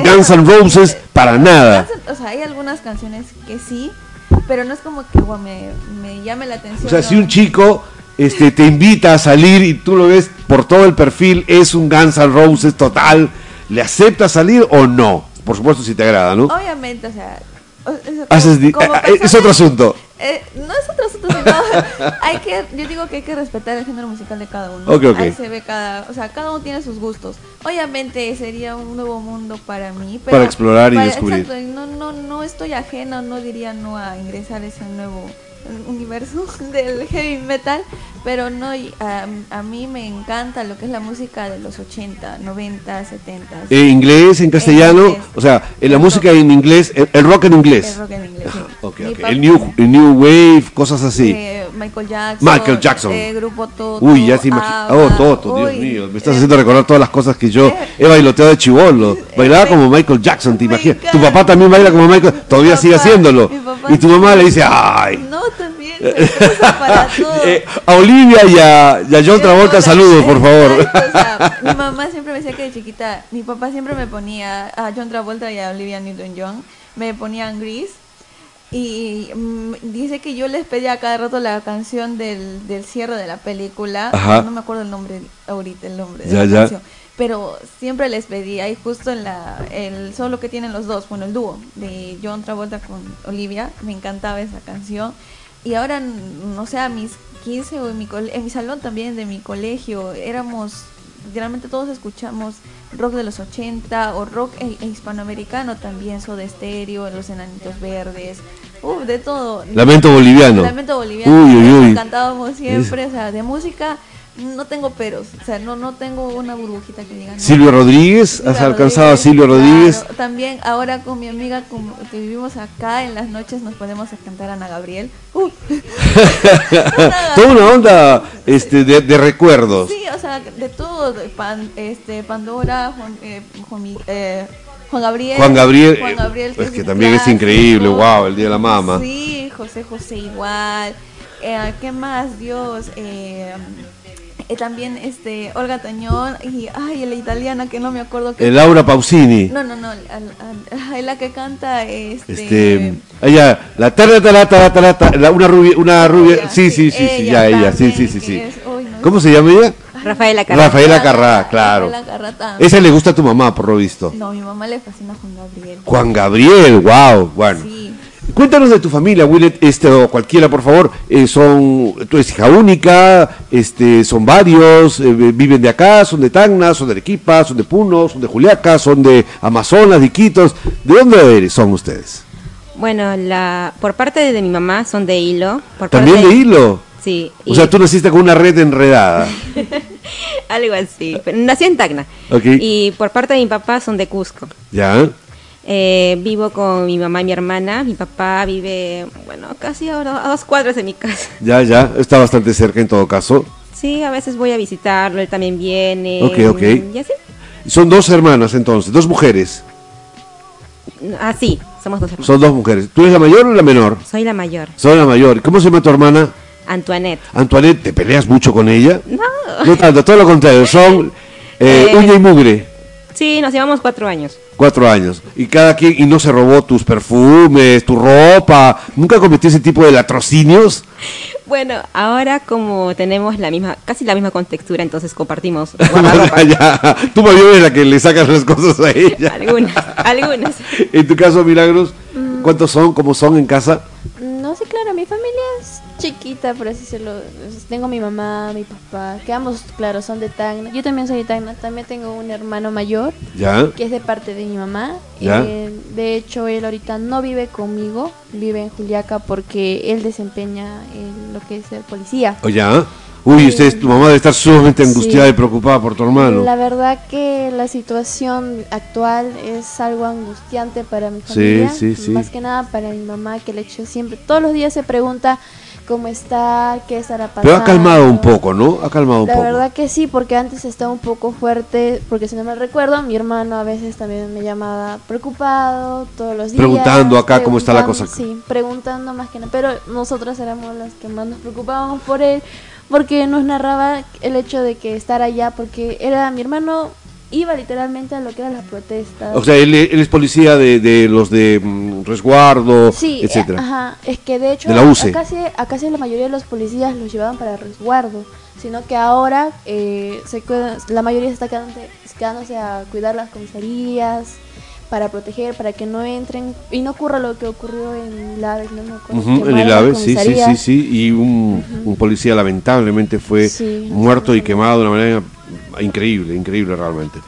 Guns N' Roses, para nada. o sea, hay algunas canciones que sí, pero no es como que me, me, llame la atención. O sea, si un chico este, te invita a salir y tú lo ves por todo el perfil, es un Guns N' Roses total, ¿le aceptas salir o no? Por supuesto, si te agrada, ¿no? Obviamente, o sea. Es otro asunto. Eh, no es otro asunto, sino hay que, yo digo que hay que respetar el género musical de cada uno. Ahí se ve cada, o sea, cada uno tiene sus gustos. Obviamente sería un nuevo mundo para mí, para explorar y descubrir. no, no, no estoy ajena, no diría no a ingresar a ese nuevo universo del heavy metal, pero no, a, mí me encanta lo que es la música de los 80, 90, 70. ¿En inglés, en castellano? O sea, en la música en inglés, el, rock en inglés. El rock en inglés, El, new, el new Wave, cosas así. Eh, Michael Jackson. Michael Jackson. Eh, grupo Toto. Uy, ya se imagina. Oh, Toto, Dios mío. Me estás haciendo recordar todas las cosas que yo he bailoteado de chivolo. Bailaba como Michael Jackson, ¿te imaginas? Tu papá también baila como Michael, todavía sigue haciéndolo. Y tu mamá le dice, ay. Eh, a Olivia y a, y a John Travolta, saludos, por favor. mi mamá siempre me decía que de chiquita, mi papá siempre me ponía a John Travolta y a Olivia Newton-John, me ponían gris. Y mm, dice que yo les pedía cada rato la canción del, del cierre de la película. No me acuerdo el nombre ahorita, el nombre de la canción pero siempre les pedía y justo en la el solo que tienen los dos bueno el dúo de John Travolta con Olivia me encantaba esa canción y ahora, no sé, a mis 15 o en mi, en mi salón también de mi colegio, éramos, literalmente todos escuchamos rock de los 80 o rock e- e hispanoamericano también, Soda Stereo, Los Enanitos Verdes, uh, de todo. Lamento boliviano. Lamento boliviano, Uy, uy, eso uy. cantábamos siempre, o sea, de música no tengo peros, o sea, no, no tengo una burbujita que diga. no. Silvio Rodríguez, Silvia has alcanzado a Rodríguez, Silvio claro. Rodríguez. También ahora con mi amiga como que vivimos acá en las noches nos ponemos a cantar a Ana Gabriel. Uh. Toda una onda este, de, de recuerdos. Sí, o sea, de todo, de Pan- este, Pandora, Juan, eh, Juan, eh, Juan Gabriel. Juan Gabriel, Juan eh, Gabriel, pues que un también es increíble, wow, el Día de la Mama. Sí, José José igual. Eh, ¿Qué más? Dios. Eh, eh, también este Olga Tañón y ay la italiana que no me acuerdo que Eh, Laura Pausini. no no no al- al- ay, la que canta este, Este, ella, la tara, tara, tara, tara, tara, la- una rubia, una rubia, Ella, sí, sí, sí, sí, sí, ella ya, ella, sí, sí, sí, sí. ¿Cómo se llama ella? Rafaela Carrá. Rafaela Carrá, claro. Rafaela. Esa le gusta a tu mamá, por lo visto. no mi mamá le fascina a Juan Gabriel Juan Gabriel, wow, bueno. sí Cuéntanos de tu familia, Willet, este o cualquiera, por favor. Eh, son, tú eres hija única, este, son varios, eh, viven de acá, son de Tacna, son de Arequipa, son de Puno, son de Juliaca, son de Amazonas, de Iquitos. ¿De dónde eres, son ustedes? Bueno, la, por parte de mi mamá son de hilo. Por También parte de hilo. Sí. O y- sea, tú naciste con una red enredada. Algo así. Nací en Tacna. Y por parte de mi papá son de Cusco. ¿Ya? Eh, vivo con mi mamá y mi hermana. Mi papá vive, bueno, casi a, a dos cuadras de mi casa. Ya, ya. Está bastante cerca en todo caso. Sí, a veces voy a visitarlo, él también viene. Ok, ok. Y así. Son dos hermanas entonces, dos mujeres. Ah, sí, somos dos hermanos. Son dos mujeres. ¿Tú eres la mayor o la menor? Soy la mayor, Soy la mayor. ¿Cómo se llama tu hermana? Antoinette. Antoinette, ¿te peleas mucho con ella? No. No tanto, todo lo contrario. Son eh, Eh. uña y mugre. Sí, nos llevamos cuatro años. Cuatro años. Y cada quien, y no se robó tus perfumes, tu ropa. ¿Nunca cometió ese tipo de latrocinios? Bueno, ahora como tenemos la misma, casi la misma contextura, entonces compartimos ya. Tú más bien eres la que le sacas las cosas a ella. algunas, algunas. En tu caso, Milagros, ¿cuántos son? ¿Cómo son en casa? Chiquita, por así decirlo. Tengo mi mamá, mi papá, que ambos, claro, son de Tacna. Yo también soy de Tacna. También tengo un hermano mayor, ¿Ya? que es de parte de mi mamá. Ya. Eh, de hecho, él ahorita no vive conmigo, vive en Juliaca porque él desempeña en lo que es ser policía. ¿O ya? Uy, usted, tu mamá debe estar sumamente angustiada Sí. y preocupada por tu hermano. La verdad que la situación actual es algo angustiante para mi familia, sí, sí. más que nada para mi mamá que el hecho siempre, todos los días se pregunta cómo está, qué estará pasando. Pero ha calmado un poco, ¿no? Ha calmado un La poco. verdad que sí, porque antes estaba un poco fuerte, porque si no me recuerdo, mi hermano a veces también me llamaba preocupado todos los días. Preguntando acá cómo está la preguntando, cosa. Sí, preguntando más que nada, pero nosotras éramos las que más nos preocupábamos por él, porque nos narraba el hecho de que estar allá, porque era mi hermano iba literalmente a lo que eran las protestas. O sea, él, él es policía de, de los de mm, resguardo, Sí, eh, etcétera. ajá, es que de hecho De la UCE. a casi, a casi la mayoría de los policías los llevaban para resguardo, sino que ahora eh, se la mayoría se está quedándose, quedándose a cuidar las comisarías, para proteger, para que no entren y no ocurra lo que ocurrió en Laves, no me acuerdo. En el AVE, sí, sí, sí. Y un, un policía lamentablemente fue Sí, muerto y quemado de una manera increíble, increíble realmente.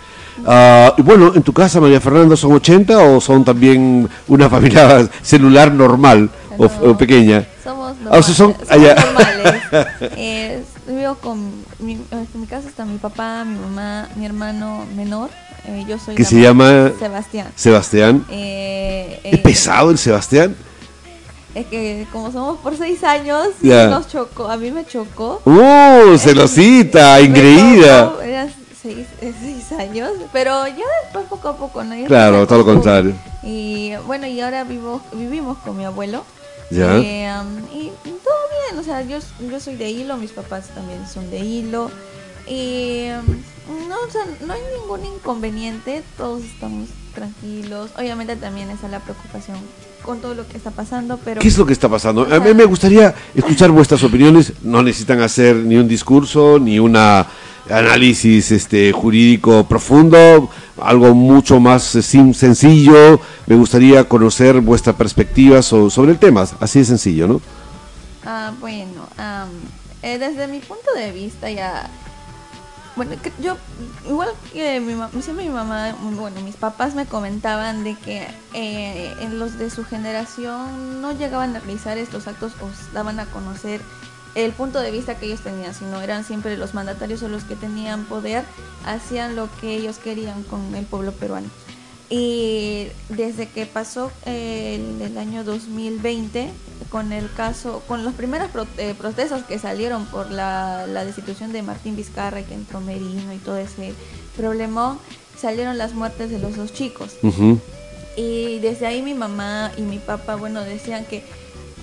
Y bueno, en tu casa, María Fernanda, ¿son 80 o son también una familia celular normal o, No. o pequeña? Somos, Ah, o sea, son somos allá. normales. Eh, vivo con mi, en mi casa está mi papá, mi mamá, mi hermano menor. eh, yo soy Que se ma- llama Sebastián. Sebastián. Eh, ¿Es eh, pesado el Sebastián? Es que como somos por seis años, Ya. nos chocó. A mí me chocó. ¡Uh! Celosita, Me engreída. tocó, Era seis, eh, seis años, pero ya después poco a poco, ¿no? Ya Claro, todo lo contrario. Y bueno, y ahora vivo, vivimos con mi abuelo. Ya. Eh, um, y todo bien, o sea, yo, yo soy de hilo, mis papás también son de hilo. Y um, no, o sea, no hay ningún inconveniente, todos estamos tranquilos. Obviamente también está la preocupación con todo lo que está pasando, pero... ¿Qué es lo que está pasando? A mí me gustaría escuchar vuestras opiniones. No necesitan hacer ni un discurso, ni un análisis este, jurídico profundo, algo mucho más eh, sencillo. Me gustaría conocer vuestra perspectiva so- sobre el tema, así de sencillo, ¿no? Ah, bueno, eh, desde mi punto de vista ya bueno, yo, igual que mi mamá, siempre mi mamá, bueno, mis papás me comentaban de que eh, en los de su generación no llegaban a realizar estos actos o daban a conocer el punto de vista que ellos tenían, sino eran siempre los mandatarios o los que tenían poder, hacían lo que ellos querían con el pueblo peruano. Y desde que pasó el, el año 2020, con el caso, con las primeras eh, protestas que salieron por la, destitución de Martín Vizcarra y que entró Merino y todo ese problema, salieron las muertes de los dos chicos. Y desde ahí mi mamá y mi papá, bueno, decían que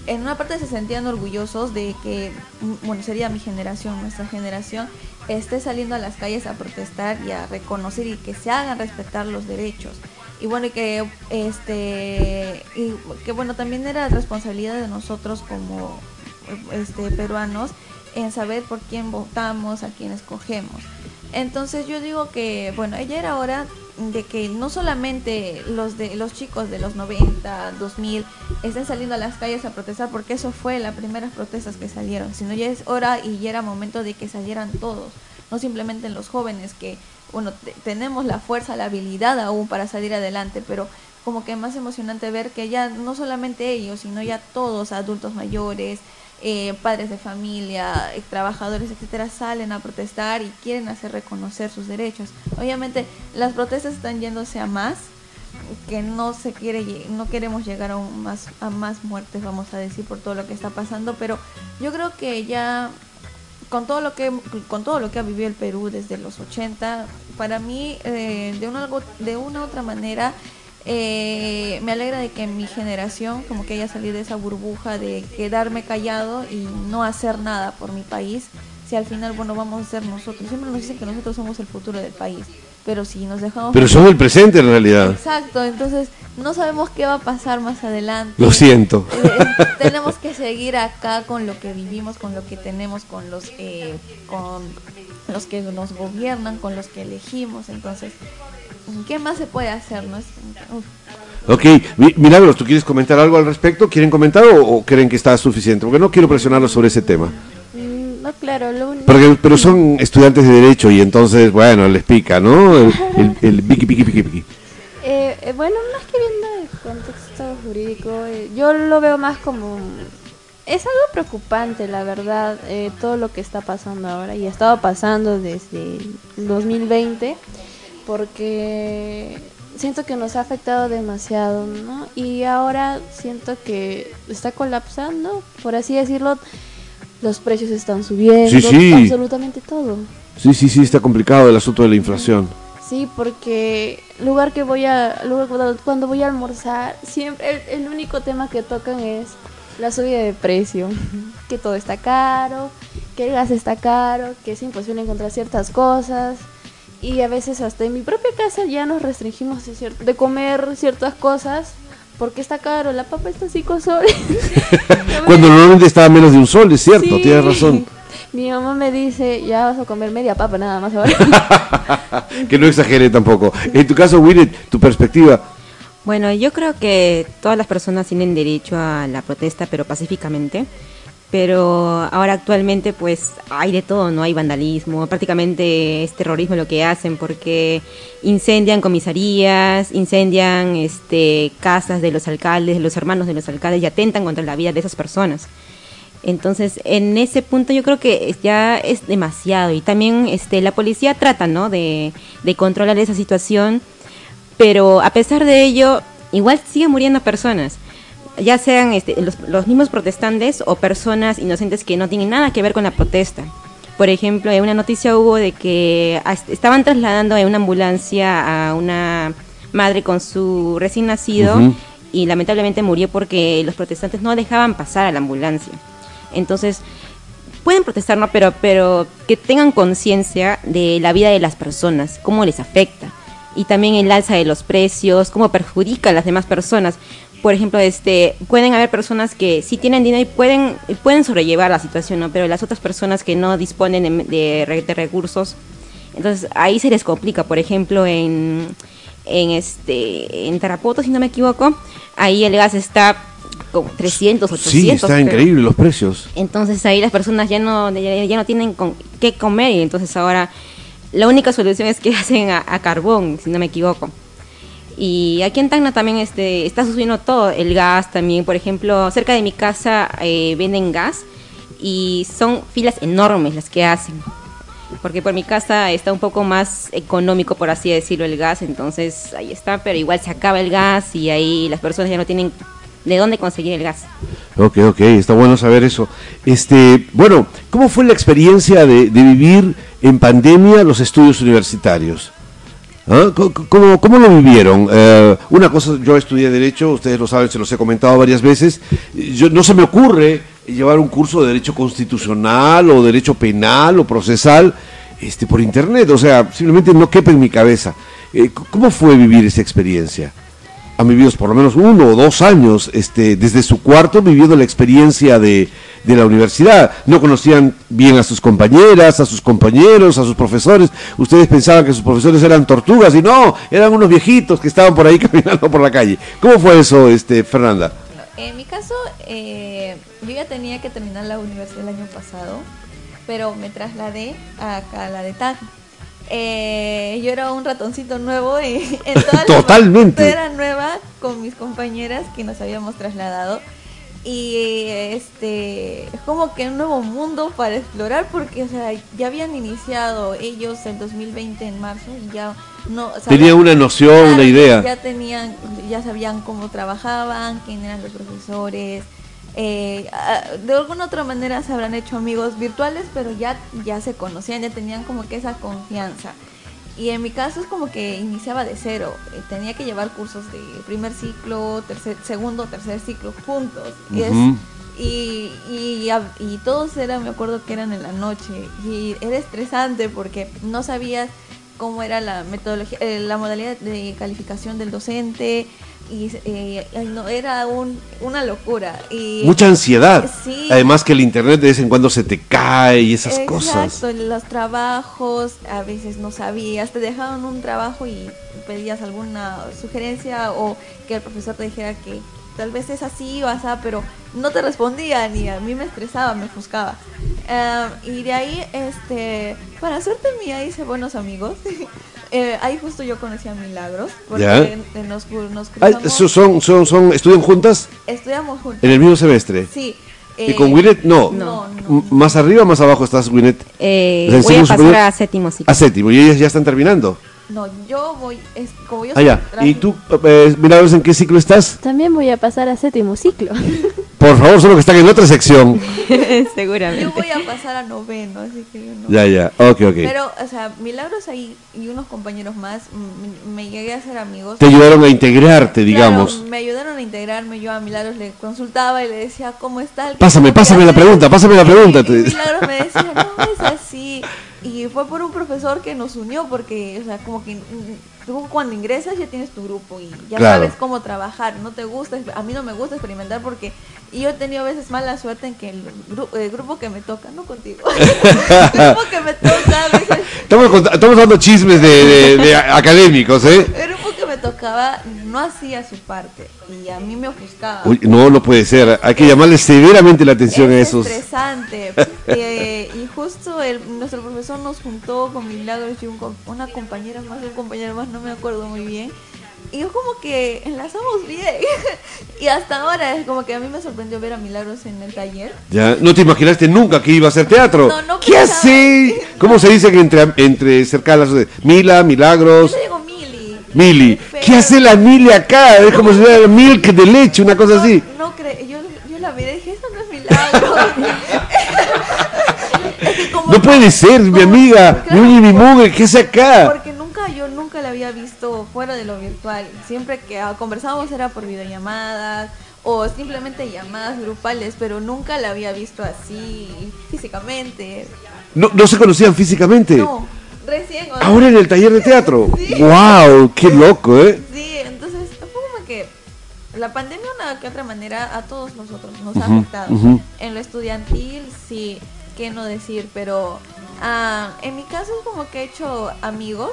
en una parte se sentían orgullosos de que, bueno, sería mi generación, nuestra generación, esté saliendo a las calles a protestar y a reconocer y que se hagan respetar los derechos. Y bueno y que este y que bueno también era responsabilidad de nosotros como este peruanos en saber por quién votamos a quién escogemos entonces yo digo que bueno ella era hora de que no solamente los de los chicos de los 90 2000 estén saliendo a las calles a protestar porque eso fue las primeras protestas que salieron sino ya es hora y ya era momento de que salieran todos no simplemente los jóvenes que bueno, tenemos la fuerza, la habilidad aún para salir adelante, pero como que más emocionante ver que ya no solamente ellos, sino ya todos, adultos mayores, eh, padres de familia, eh, trabajadores, etcétera, salen a protestar y quieren hacer reconocer sus derechos. Obviamente las protestas están yéndose a más, que no se quiere, no queremos llegar a más, a más muertes, vamos a decir, por todo lo que está pasando, pero yo creo que ya con todo lo que con todo lo que ha vivido el Perú desde los 80 para mí eh, de una de una otra manera eh, me alegra de que mi generación como que haya salido de esa burbuja de quedarme callado y no hacer nada por mi país si al final bueno vamos a ser nosotros siempre nos dicen que nosotros somos el futuro del país pero si nos dejamos pero son el presente en realidad exacto entonces no sabemos qué va a pasar más adelante. Lo siento. Eh, tenemos que seguir acá con lo que vivimos, con lo que tenemos, con los, eh, con los que nos gobiernan, con los que elegimos. Entonces, ¿qué más se puede hacer? No Ok, Milagros, ¿tú quieres comentar algo al respecto? ¿Quieren comentar o, creen que está suficiente? Porque no quiero presionarlos sobre ese tema. Mm, no, claro, lo único... pero son estudiantes de Derecho y entonces, bueno, les pica, ¿no? El, el, el piqui, piqui, piqui, piqui. Eh, eh, bueno, más que viendo el contexto jurídico, eh, yo lo veo más como... Es algo preocupante, la verdad, todo lo que está pasando ahora y ha estado pasando desde el 2020, porque siento que nos ha afectado demasiado, ¿no? Y ahora siento que está colapsando, por así decirlo, los precios están subiendo, absolutamente todo. Sí, sí, sí, está complicado el asunto de la inflación. Sí, porque lugar que voy a lugar cuando voy a almorzar, siempre el, único tema que tocan es la subida de precio, que todo está caro, que el gas está caro, que es imposible encontrar ciertas cosas y a veces hasta en mi propia casa ya nos restringimos de, de comer ciertas cosas porque está caro, la papa está 5 soles. Cuando normalmente estaba menos de un sol, es cierto, tienes razón. Mi mamá me dice, ya vas a comer media papa nada más ahora. que no exagere tampoco. En tu caso, Willet, tu perspectiva. Bueno, yo creo que todas las personas tienen derecho a la protesta, pero pacíficamente. Pero ahora actualmente pues hay de todo, ¿no? Hay vandalismo, prácticamente es terrorismo lo que hacen porque incendian comisarías, incendian este, casas de los alcaldes, de los hermanos de los alcaldes y atentan contra la vida de esas personas. Entonces, en ese punto yo creo que ya es demasiado y también este, la policía trata, ¿no? De, controlar esa situación, pero a pesar de ello, igual siguen muriendo personas, ya sean este, los, mismos protestantes o personas inocentes que no tienen nada que ver con la protesta. Por ejemplo, en una noticia hubo de que estaban trasladando en una ambulancia a una madre con su recién nacido y lamentablemente murió porque los protestantes no dejaban pasar a la ambulancia. Entonces, pueden protestar, ¿no? Pero, pero que tengan conciencia de la vida de las personas, cómo les afecta. Y también el alza de los precios, cómo perjudica a las demás personas. Por ejemplo, este, pueden haber personas que sí tienen dinero y pueden, pueden sobrellevar la situación, ¿no? Pero las otras personas que no disponen de, de, recursos, entonces ahí se les complica. Por ejemplo, en, en, este, en Tarapoto, si no me equivoco, ahí el gas está como 300, 800. Sí, está creo. increíble los precios. Entonces ahí las personas ya no, ya, ya no tienen con qué comer y entonces ahora la única solución es que hacen a, a carbón, si no me equivoco. Y aquí en Tacna también este, está subiendo todo, el gas también, por ejemplo, cerca de mi casa eh, venden gas y son filas enormes las que hacen. Porque por mi casa está un poco más económico, por así decirlo, el gas, entonces ahí está, pero igual se acaba el gas y ahí las personas ya no tienen de dónde conseguir el gas. Ok, ok, está bueno saber eso. Este, bueno, ¿cómo fue la experiencia de, de vivir en pandemia los estudios universitarios? ¿Ah? ¿Cómo, cómo, lo vivieron? Eh, una cosa, yo estudié Derecho, ustedes lo saben, se los he comentado varias veces. Yo, no se me ocurre llevar un curso de Derecho Constitucional o Derecho Penal o Procesal este, por Internet. O sea, simplemente no quepa en mi cabeza. Eh, ¿Cómo fue vivir esa experiencia? Han vivido por lo menos uno o dos años este, desde su cuarto viviendo la experiencia de, la universidad. No conocían bien a sus compañeras, a sus compañeros, a sus profesores. Ustedes pensaban que sus profesores eran tortugas y no, eran unos viejitos que estaban por ahí caminando por la calle. ¿Cómo fue eso, este, Fernanda? En mi caso, eh, yo ya tenía que terminar la universidad el año pasado, pero me trasladé a la de TAC. Eh, yo era un ratoncito nuevo y en toda Totalmente. era nueva con mis compañeras que nos habíamos trasladado y este es como que un nuevo mundo para explorar porque o sea ya habían iniciado ellos el 2020 en marzo y ya no tenía una noción una idea ya tenían ya sabían cómo trabajaban quién eran los profesores eh, de alguna otra manera se habrán hecho amigos virtuales pero ya ya se conocían ya tenían como que esa confianza y en mi caso es como que iniciaba de cero. Eh, tenía que llevar cursos de primer ciclo, tercer, segundo, tercer ciclo juntos. Y, es, y, y, y, todos eran, me acuerdo que eran en la noche. Y era estresante porque no sabías cómo era la metodología, eh, la modalidad de calificación del docente. Y eh, no, era un, una locura. Y, Mucha ansiedad. Sí. Además que el internet de vez en cuando se te cae y esas Exacto, cosas. los trabajos, a veces no sabías, te dejaban un trabajo y pedías alguna sugerencia o que el profesor te dijera que tal vez es así o así, pero no te respondían y a mí me estresaba, me ofuscaba. Uh, y de ahí, este, para suerte mía hice buenos amigos. Eh, ahí justo yo conocí a Milagros, porque ¿Ya? nos, nos Ay, son, son, son, ¿Estudian juntas? Estudiamos juntas. ¿En el mismo semestre? Sí. ¿Y eh, con Winnet? No. No, no. ¿Más arriba o más abajo estás, Winnet? Eh, voy a pasar superior? a séptimo ciclo. A séptimo, y ellas ya están terminando. No, yo voy, es, como yo ah, ya. ¿Y tú, eh, Milagros, en qué ciclo estás? También voy a pasar a séptimo ciclo. Por favor, solo que están en otra sección. Seguramente. Yo voy a pasar a noveno, así que yo no. Ya, ya, ok, ok. Pero, o sea, Milagros ahí y unos compañeros más, me, me llegué a ser amigos. Te ayudaron a integrarte, digamos. Claro, me ayudaron a integrarme. Yo a Milagros le consultaba y le decía, ¿cómo está el Pásame, pásame la pregunta, pásame la pregunta. Y, y Milagros me decía, no, es así. Y fue por un profesor que nos unió, porque, o sea, como que tú cuando ingresas ya tienes tu grupo y ya Claro. sabes cómo trabajar. No te gusta, a mí no me gusta experimentar porque yo he tenido a veces mala suerte en que el, gru- el grupo que me toca, no contigo, el grupo que me toca, a veces, Estamos, estamos dando chismes de, de- de académicos, ¿eh? el grupo que me tocaba no hacía su parte y a mí me ofuscaba. Uy, no, no puede ser. Hay que llamarle severamente la atención a es esos. estresante. Eh, y justo el, nuestro profesor nos juntó con Milagros y un una compañera más, un compañero más, no me acuerdo muy bien. Y yo como que enlazamos bien. y hasta ahora es como que a mí me sorprendió ver a Milagros en el taller. Ya, no te imaginaste nunca que iba a hacer teatro. No, no ¿Qué hace? ¿Cómo se dice que entre, entre cercanas? Mila, Yo Milagros, le digo Mili. ¿Qué hace la Mili acá? Es como si fuera milk de leche, una cosa así. No, no cre- yo, yo la miré y dije, eso no es Milagros. Es que como- No puede ser, mi amiga. claro, mi por- mugre, ¿qué hace acá? Porque nunca, yo nunca la había visto fuera de lo virtual. Siempre que ah, conversábamos era por videollamadas o simplemente llamadas grupales, pero nunca la había visto así físicamente. No, no se conocían físicamente. No, recién. o sea, Ahora en el taller de teatro. Sí. ¡Wow! ¡Qué loco, eh! Sí, entonces fue como que la pandemia de una que otra manera a todos nosotros nos ha afectado. En lo estudiantil, sí, qué no decir, pero ah, en mi caso es como que he hecho amigos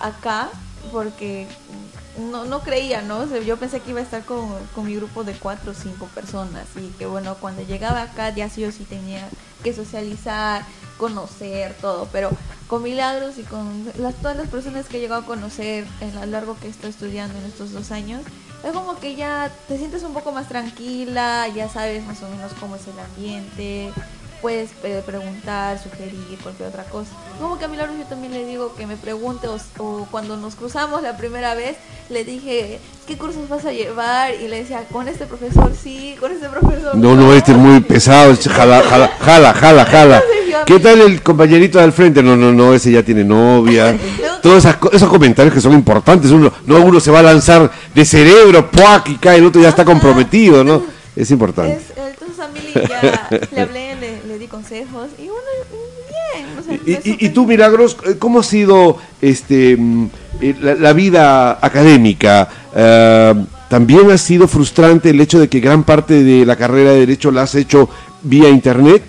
acá porque no, no creía, ¿no? Yo pensé que iba a estar con, con mi grupo de cuatro o cinco personas y que bueno, cuando llegaba acá ya sí o sí tenía que socializar, conocer todo, pero con Milagros y con las, todas las personas que he llegado a conocer en lo largo que estoy estudiando en estos dos años, es como que ya te sientes un poco más tranquila, ya sabes más o menos cómo es el ambiente, puedes eh, preguntar, sugerir, cualquier otra cosa. Como que a Milagros yo también le digo que me pregunte o, o cuando nos cruzamos la primera vez, le dije, ¿qué cursos vas a llevar? Y le decía, con este profesor sí, con este profesor No, no, este es muy pesado, jala, jala, jala, jala, jala. ¿Qué tal el compañerito de al frente? No, no, no, ese ya tiene novia. Todos esas esos comentarios que son importantes, uno, no uno se va a lanzar de cerebro, ¡puac! y cae, el otro ya está comprometido, ¿no? Es importante. Es, entonces a Mili ya le hablé, consejos y bueno, bien. o sea, Y, me y- tú, Milagros, eh, ¿cómo ha sido este mm, eh, la, la vida académica? Eh, ¿También ha sido frustrante el hecho de que gran parte de la carrera de Derecho la has hecho vía Internet?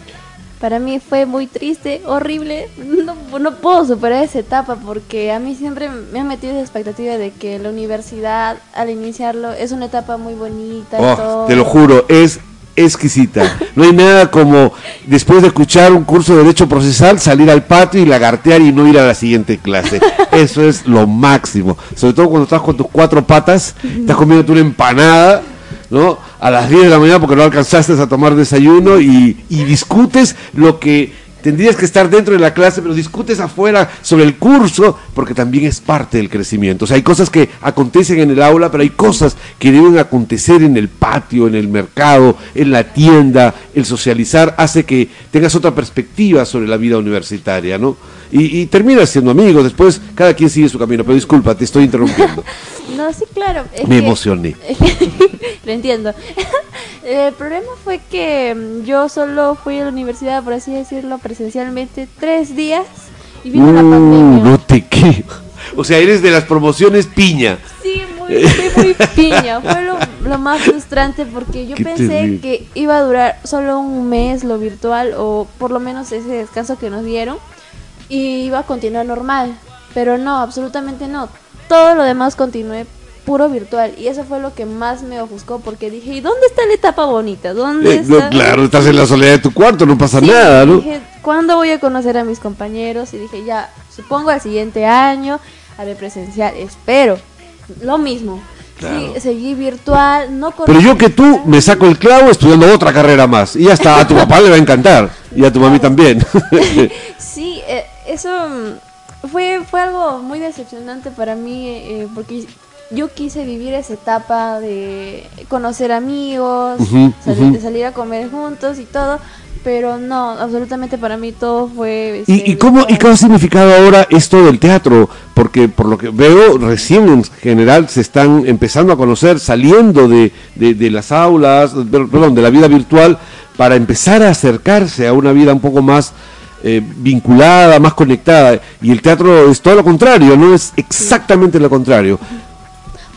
Para mí fue muy triste, horrible. No, no puedo superar esa etapa porque a mí siempre me han metido esa expectativa de que la universidad, al iniciarlo, es una etapa muy bonita. y Oh, todo. te lo juro, es exquisita. No hay nada como después de escuchar un curso de Derecho Procesal salir al patio y lagartear y no ir a la siguiente clase. Eso es lo máximo. Sobre todo cuando estás con tus cuatro patas, estás comiendo una empanada, ¿no? A las 10 de la mañana porque no alcanzaste a tomar desayuno y, y discutes lo que tendrías que estar dentro de la clase, pero discutes afuera sobre el curso porque también es parte del crecimiento. O sea, hay cosas que acontecen en el aula, pero hay cosas que deben acontecer en el patio, en el mercado, en la tienda. El socializar hace que tengas otra perspectiva sobre la vida universitaria, ¿no? Y, y terminas siendo amigos, después cada quien sigue su camino, pero disculpa, te estoy interrumpiendo. No, sí, claro. es Me que- emocioné. Lo entiendo. El problema fue que mm, yo solo fui a la universidad, por así decirlo, presencialmente tres días y vino la Uh, pandemia. no te creo. O sea, eres de las promociones piña. Sí, muy, muy piña. Fue lo, lo más frustrante porque yo Qué pensé terrible. que iba a durar solo un mes lo virtual o por lo menos ese descanso que nos dieron y iba a continuar normal. Pero no, absolutamente no. Todo lo demás continué puro virtual y eso fue lo que más me ofuscó porque dije, ¿y dónde está la etapa bonita? ¿Dónde Eh, no, está? claro, estás en la soledad de tu cuarto, no pasa Sí, nada, ¿no? Dije, ¿cuándo voy a conocer a mis compañeros? Y dije, ya, supongo al siguiente año, haré presencial, espero. Lo mismo. Claro. Sí, seguí virtual, no Pero yo que tú me saco el clavo estudiando otra carrera más. Y ya está, a tu papá le va a encantar. Y a tu mami también. Sí, eh, eso mm, fue, fue algo muy decepcionante para mí eh, porque yo quise vivir esa etapa de conocer amigos, salir, ujú. de salir a comer juntos y todo, pero no, absolutamente para mí todo fue... ¿Y, este, y cómo, ¿Y qué ha significado ahora esto del teatro? Porque por lo que veo, recién en general se están empezando a conocer, saliendo de, de- de las aulas, per- perdón, de la vida virtual, para empezar a acercarse a una vida un poco más eh, vinculada, más conectada. Y el teatro es todo lo contrario, no es exactamente lo contrario.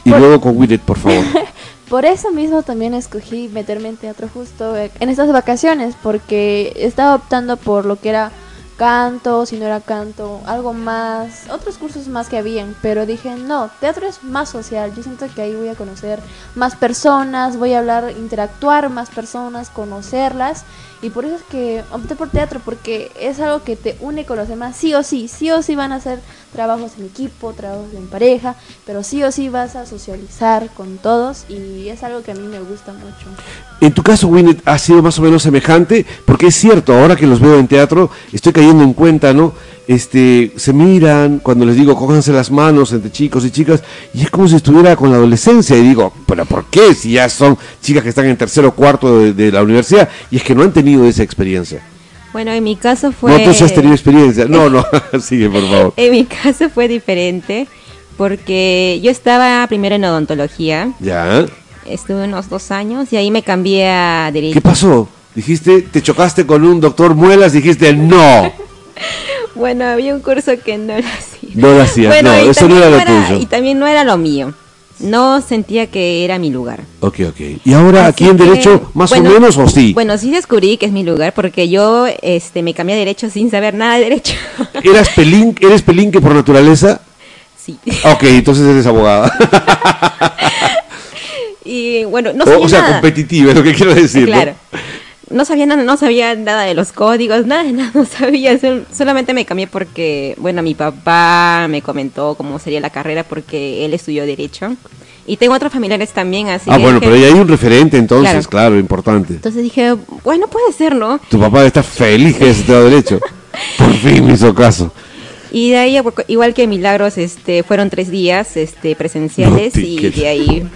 Y Por- luego con Willet, por favor. Por eso mismo también escogí meterme en teatro justo eh, en estas vacaciones, porque estaba optando por lo que era canto, si no era canto, algo más, otros cursos más que habían, pero dije, no, teatro es más social, yo siento que ahí voy a conocer más personas, voy a hablar, interactuar más personas, conocerlas, y por eso es que opté por teatro, porque es algo que te une con los demás, sí o sí, sí o sí van a hacer trabajos en equipo, trabajos en pareja, pero sí o sí vas a socializar con todos y es algo que a mí me gusta mucho. En tu caso, Winnet, ha sido más o menos semejante, porque es cierto, ahora que los veo en teatro, estoy cayendo en cuenta, ¿no? Este, se miran, cuando les digo, cójanse las manos entre chicos y chicas, y es como si estuviera con la adolescencia, y digo, ¿pero por qué? Si ya son chicas que están en tercero o cuarto de, de la universidad, y es que no han tenido esa experiencia. Bueno, en mi caso fue... No, tú sí has tenido experiencia. No, no, sigue, por favor. En mi caso fue diferente porque yo estaba primero en odontología, Ya. estuve unos dos años y ahí me cambié a derecho. ¿Qué pasó? Dijiste, te chocaste con un doctor Muelas, dijiste, no. Bueno, había un curso que no lo hacía. No lo hacías, no, y eso no era lo tuyo. Y también no era lo mío. No sentía que era mi lugar. Ok, ok. ¿Y ahora aquí Así en que, Derecho, más bueno, o menos, o sí? Bueno, sí descubrí que es mi lugar porque yo este, me cambié a Derecho sin saber nada de Derecho. ¿Eras pelín, ¿Eres pelinque por naturaleza? sí. Ok, entonces eres abogada. y bueno, no o, sabía o sea, nada. competitiva, es lo que quiero decir. ¿no? Claro. No sabía nada, no sabía nada de los códigos, nada de nada, no sabía. sol- solamente me cambié porque, bueno, mi papá me comentó cómo sería la carrera porque él estudió Derecho. Y tengo otros familiares también, así ah, que bueno, dije- pero ahí hay un referente entonces, Claro. claro, importante. Entonces dije, bueno, puede ser, ¿no? Tu papá está feliz que estudiado derecho. Por fin me hizo caso. Y de ahí, igual que Milagros, este, fueron tres días este, presenciales No y de ahí...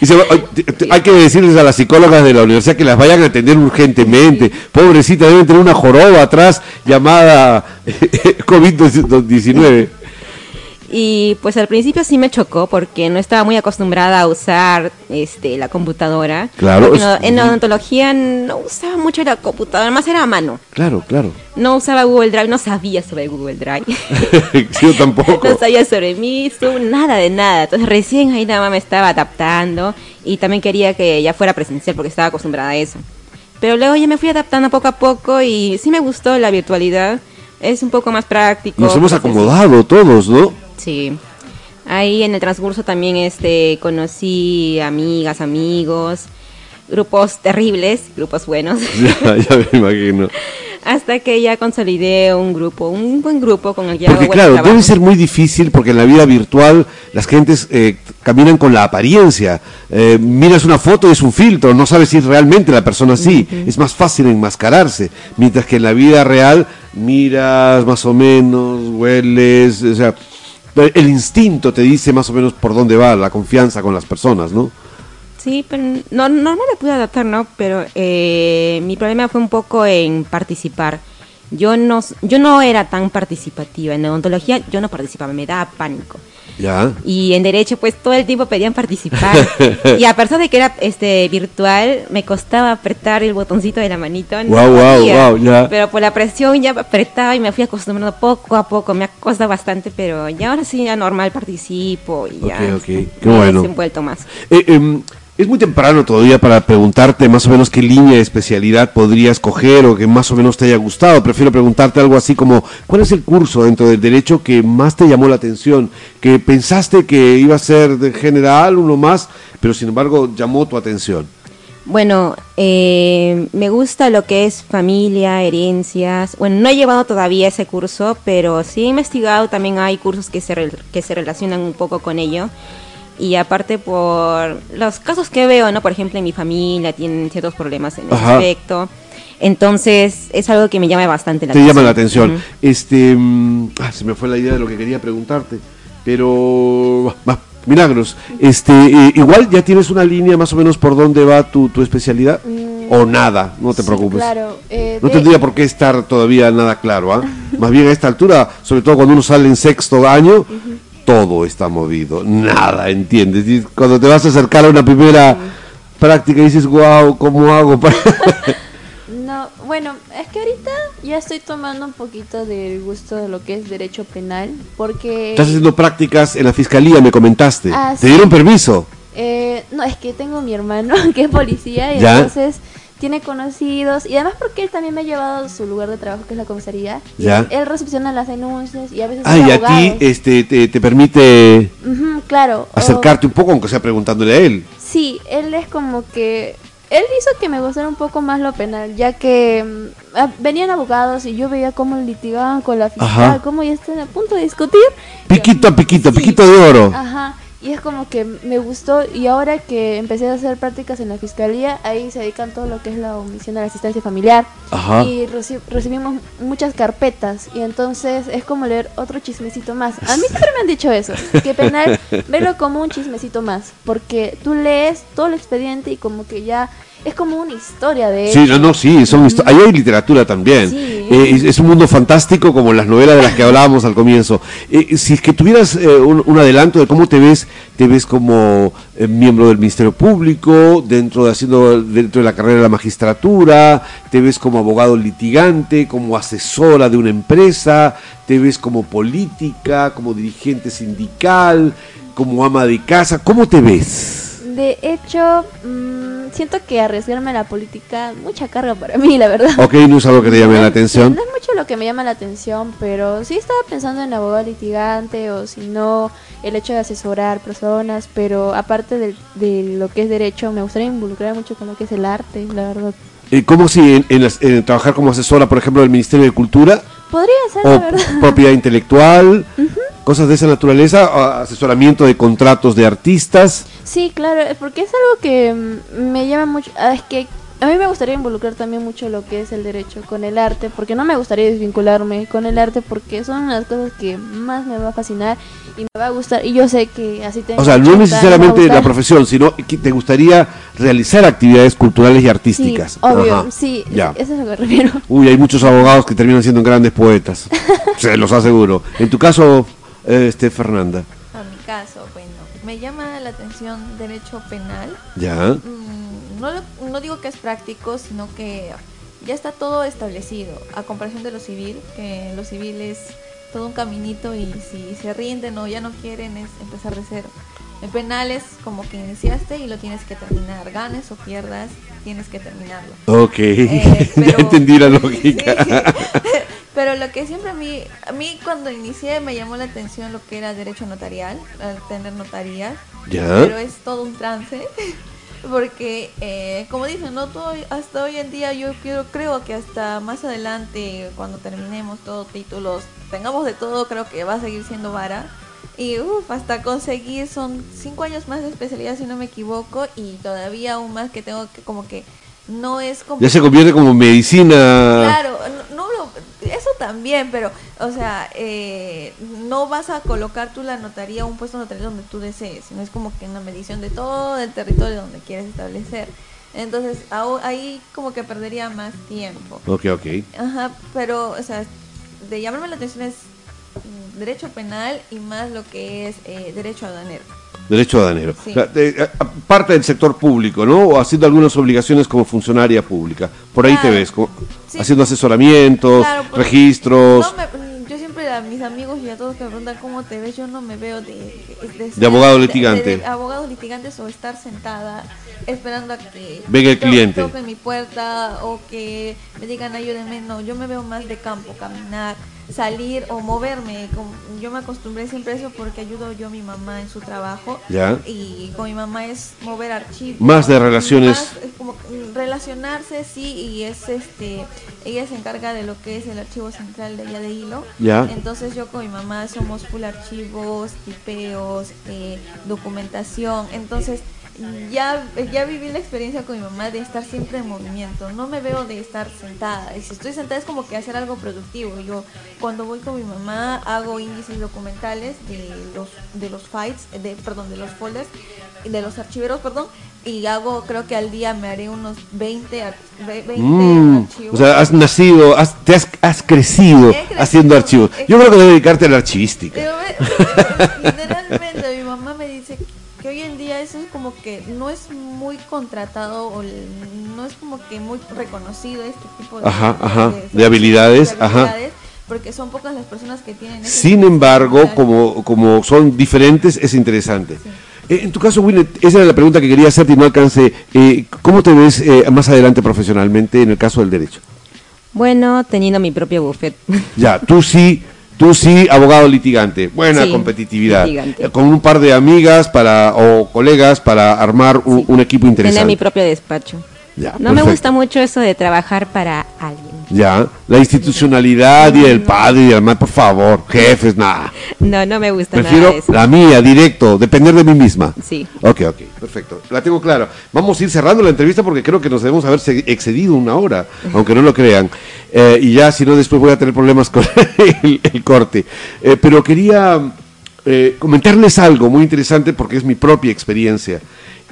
Y se va- hay que decirles a las psicólogas de la universidad que las vayan a atender urgentemente. Pobrecita, deben tener una joroba atrás llamada COVID-19. Y pues al principio sí me chocó porque no estaba muy acostumbrada a usar este la computadora. Claro, no- en odontología no usaba mucho la computadora, más era a mano. Claro, claro. No usaba Google Drive, no sabía sobre Google Drive. Yo tampoco. no sabía sobre mí, nada de nada. Entonces recién ahí nada más me estaba adaptando y también quería que ya fuera presencial porque estaba acostumbrada a eso. Pero luego ya me fui adaptando poco a poco y sí me gustó la virtualidad. Es un poco más práctico. Nos hemos acomodado todos, ¿no? Sí. Ahí en el transcurso también este conocí amigas, amigos, grupos terribles, grupos buenos. Ya, ya me imagino. Hasta que ya consolidé un grupo, un buen grupo con el que Porque hago claro, trabajo. debe ser muy difícil porque en la vida virtual las gentes eh, caminan con la apariencia. Eh, miras una foto y es un filtro, no sabes si realmente la persona así. Es más fácil enmascararse. Mientras que en la vida real miras más o menos, hueles, o sea, el instinto te dice más o menos por dónde va la confianza con las personas, ¿no? Sí, pero no, no le pude adaptar, ¿no? Pero eh, mi problema fue un poco en participar. Yo no, yo no era tan participativa. En odontología yo no participaba, me daba pánico. Ya. Y en derecho, pues todo el tiempo pedían participar. y a pesar de que era este virtual, me costaba apretar el botoncito de la manito. no ya. Pero por la presión ya apretaba y me fui acostumbrando poco a poco. Me ha costado bastante, pero ya ahora sí, ya normal participo y ya. Ok, ok, qué me he bueno. desenvuelto más. Eh, em, es muy temprano todavía para preguntarte más o menos qué línea de especialidad podrías coger o que más o menos te haya gustado. Prefiero preguntarte algo así como, ¿cuál es el curso dentro del derecho que más te llamó la atención? Que pensaste que iba a ser de general, uno más, pero sin embargo llamó tu atención. Bueno, eh, me gusta lo que es familia, herencias. Bueno, no he llevado todavía ese curso, pero sí he investigado. También hay cursos que se, rel- que se relacionan un poco con ello. Y aparte por los casos que veo, ¿no? Por ejemplo, en mi familia tienen ciertos problemas en ese aspecto. Entonces, es algo que me llama bastante la te atención. llama la atención. Este, mm, ah, se me fue la idea de lo que quería preguntarte, pero va, milagros. Este, eh, igual ya tienes una línea más o menos por dónde va tu, tu especialidad o nada, no te Sí, preocupes. Claro. eh, No de- tendría por qué estar todavía nada claro, ¿ah? Más bien a esta altura, sobre todo cuando uno sale en sexto año, todo está movido, nada, ¿entiendes? Y cuando te vas a acercar a una primera práctica y dices, wow, ¿cómo hago para...? No, bueno, es que ahorita ya estoy tomando un poquito del gusto de lo que es derecho penal, porque... Estás haciendo prácticas en la fiscalía, me comentaste. Ah, ¿Te sí. dieron permiso? Eh, no, es que tengo mi hermano que es policía y Ya. entonces tiene conocidos y además porque él también me ha llevado a su lugar de trabajo que es la comisaría. Ya. Él recepciona las denuncias y a veces Ah, y a ti este, te, te permite claro. o- acercarte un poco, aunque sea preguntándole a él. Sí, él es como que él hizo que me gustara un poco más lo penal, ya que mm, ah, venían abogados y yo veía cómo litigaban con la fiscal, Ajá. cómo ya están a punto de discutir. Piquito a piquito, Sí. piquito de oro. Ajá, y es como que me gustó y ahora que empecé a hacer prácticas en la fiscalía, ahí se dedican todo lo que es la omisión de la asistencia familiar Ajá. y reci- recibimos muchas carpetas y entonces es como leer otro chismecito más. A mí siempre me han dicho eso, que penal, verlo como un chismecito más, porque tú lees todo el expediente y como que ya es como una historia de Sí, no, no, sí, son histo- ahí hay literatura también. Sí. Eh, es, es un mundo fantástico como las novelas de las que hablábamos al comienzo. Eh, si es que tuvieras eh, un, un adelanto de cómo te ves, te ves como eh, miembro del Ministerio Público, dentro de haciendo dentro de la carrera de la magistratura, te ves como abogado litigante, como asesora de una empresa, te ves como política, como dirigente sindical, como ama de casa, ¿cómo te ves? De hecho, mm, siento que arriesgarme a la política, mucha carga para mí, la verdad. Ok, no es algo que te llame la atención. No es mucho lo que me llama la atención, pero sí estaba pensando en abogado litigante o si no, el hecho de asesorar personas, pero aparte de, de lo que es derecho, me gustaría involucrar mucho con lo que es el arte, la verdad. ¿Cómo si en, en las- en trabajar como asesora, por ejemplo, del Ministerio de Cultura Podría ser, o la verdad. propiedad intelectual, cosas de esa naturaleza, asesoramiento de contratos de artistas? Sí, claro, porque es algo que mm, me llama mucho. ah, Es que a mí me gustaría involucrar también mucho lo que es el derecho con el arte, porque no me gustaría desvincularme con el arte, porque son las cosas que más me va a fascinar y me va a gustar. Y yo sé que así tengo. O sea, no necesariamente la profesión, sino que te gustaría realizar actividades culturales y artísticas. Sí, obvio, Ajá. sí, Ya. eso es a lo que me refiero. Uy, hay muchos abogados que terminan siendo grandes poetas. Se los aseguro. En tu caso, eh, este Fernanda. A mi caso, bueno, me llama la atención derecho penal. Ya. Mm, no, no digo que es práctico, sino que ya está todo establecido, a comparación de lo civil, que lo civil es todo un caminito y si se rinden o ya no quieren es empezar de cero. En penal es como que iniciaste y lo tienes que terminar, ganes o pierdas, tienes que terminarlo. Ok. Eh, ya pero- entendí la lógica. Sí. Pero lo que siempre a mí, a mí cuando inicié me llamó la atención lo que era derecho notarial, al tener notarías, Ya. pero es todo un trance, porque eh, como dicen, no todo, hasta hoy en día yo quiero, creo que hasta más adelante, cuando terminemos todos títulos, tengamos de todo, creo que va a seguir siendo vara. Y uf, hasta conseguir son cinco años más de especialidad si no me equivoco y todavía aún más que tengo que como que no es como Ya se convierte como medicina. Claro, no, no lo- eso también, pero, o sea, eh, no vas a colocar tú la notaría un puesto notario donde tú desees, sino es como que una medición de todo el territorio donde quieres establecer. Entonces, ahí como que perdería más tiempo. Ok, ok. Ajá, pero, o sea, de llamarme la atención es mm, derecho penal y más lo que es eh, derecho aduanero. Derecho aduanero. Sí. Parte del sector público, ¿no? O haciendo algunas obligaciones como funcionaria pública. Por ahí te ves, como- Sí. haciendo asesoramientos, Claro, porque registros. no me- yo siempre a mis amigos y a todos que me preguntan cómo te ves, yo no me veo de, de, De abogado litigante. Abogados litigantes o estar sentada esperando a que Venga el cliente. toquen mi puerta o que me digan ayúdenme. No, yo me veo más de campo, caminar, salir o moverme. Como- Yo me acostumbré siempre a eso porque ayudo yo a mi mamá en su trabajo. Ya. Y con mi mamá es mover archivos. Más de relaciones. Más, como mm, relacionarse, sí, y es este, ella se encarga de lo que es el archivo central de allá de Hilo. Ya. Entonces yo con mi mamá somos full archivos, tipeos, eh, documentación. Entonces ya, ya viví la experiencia con mi mamá de estar siempre en movimiento. No me veo de estar sentada. Y si estoy sentada es como que hacer algo productivo. Yo cuando voy con mi mamá hago índices documentales de los de los files, de perdón, de los folders, de los archiveros, perdón. Y hago, creo que al día me haré unos 20, ar- ve- 20 Mm, archivos. o sea, has nacido, has, te has, has crecido crecido, haciendo archivos. Yo creo que debe dedicarte a la archivística. Pero literalmente mi mamá me dice que hoy en día eso es como que no es muy contratado o no es como que muy reconocido este tipo de, Ajá, ajá, de habilidades, ajá. porque son pocas las personas que tienen ese Sin embargo, como, como son diferentes, es interesante. Eh, en tu caso, Winnet, esa era la pregunta que quería hacerte y no alcancé. Eh, ¿Cómo te ves eh, más adelante profesionalmente en el caso del derecho? Bueno, teniendo mi propio buffet. Ya, tú sí, tú sí, abogado litigante, buena Sí, competitividad, litigante. Eh, con un par de amigas para o colegas para armar un, un equipo interesante. Tener mi propio despacho. Ya, no me gusta mucho eso de trabajar para alguien. Ya, la institucionalidad y el padre y el madre, por favor, jefes, nada. No, no me gusta nada Prefiero de eso. la mía, directo, depender de mí misma. Sí. Ok, ok, perfecto. La tengo clara. Vamos a ir cerrando la entrevista porque creo que nos debemos haber excedido una hora, aunque no lo crean. Eh, y ya, si no, después voy a tener problemas con el, el corte. Eh, pero quería eh, comentarles algo muy interesante porque es mi propia experiencia.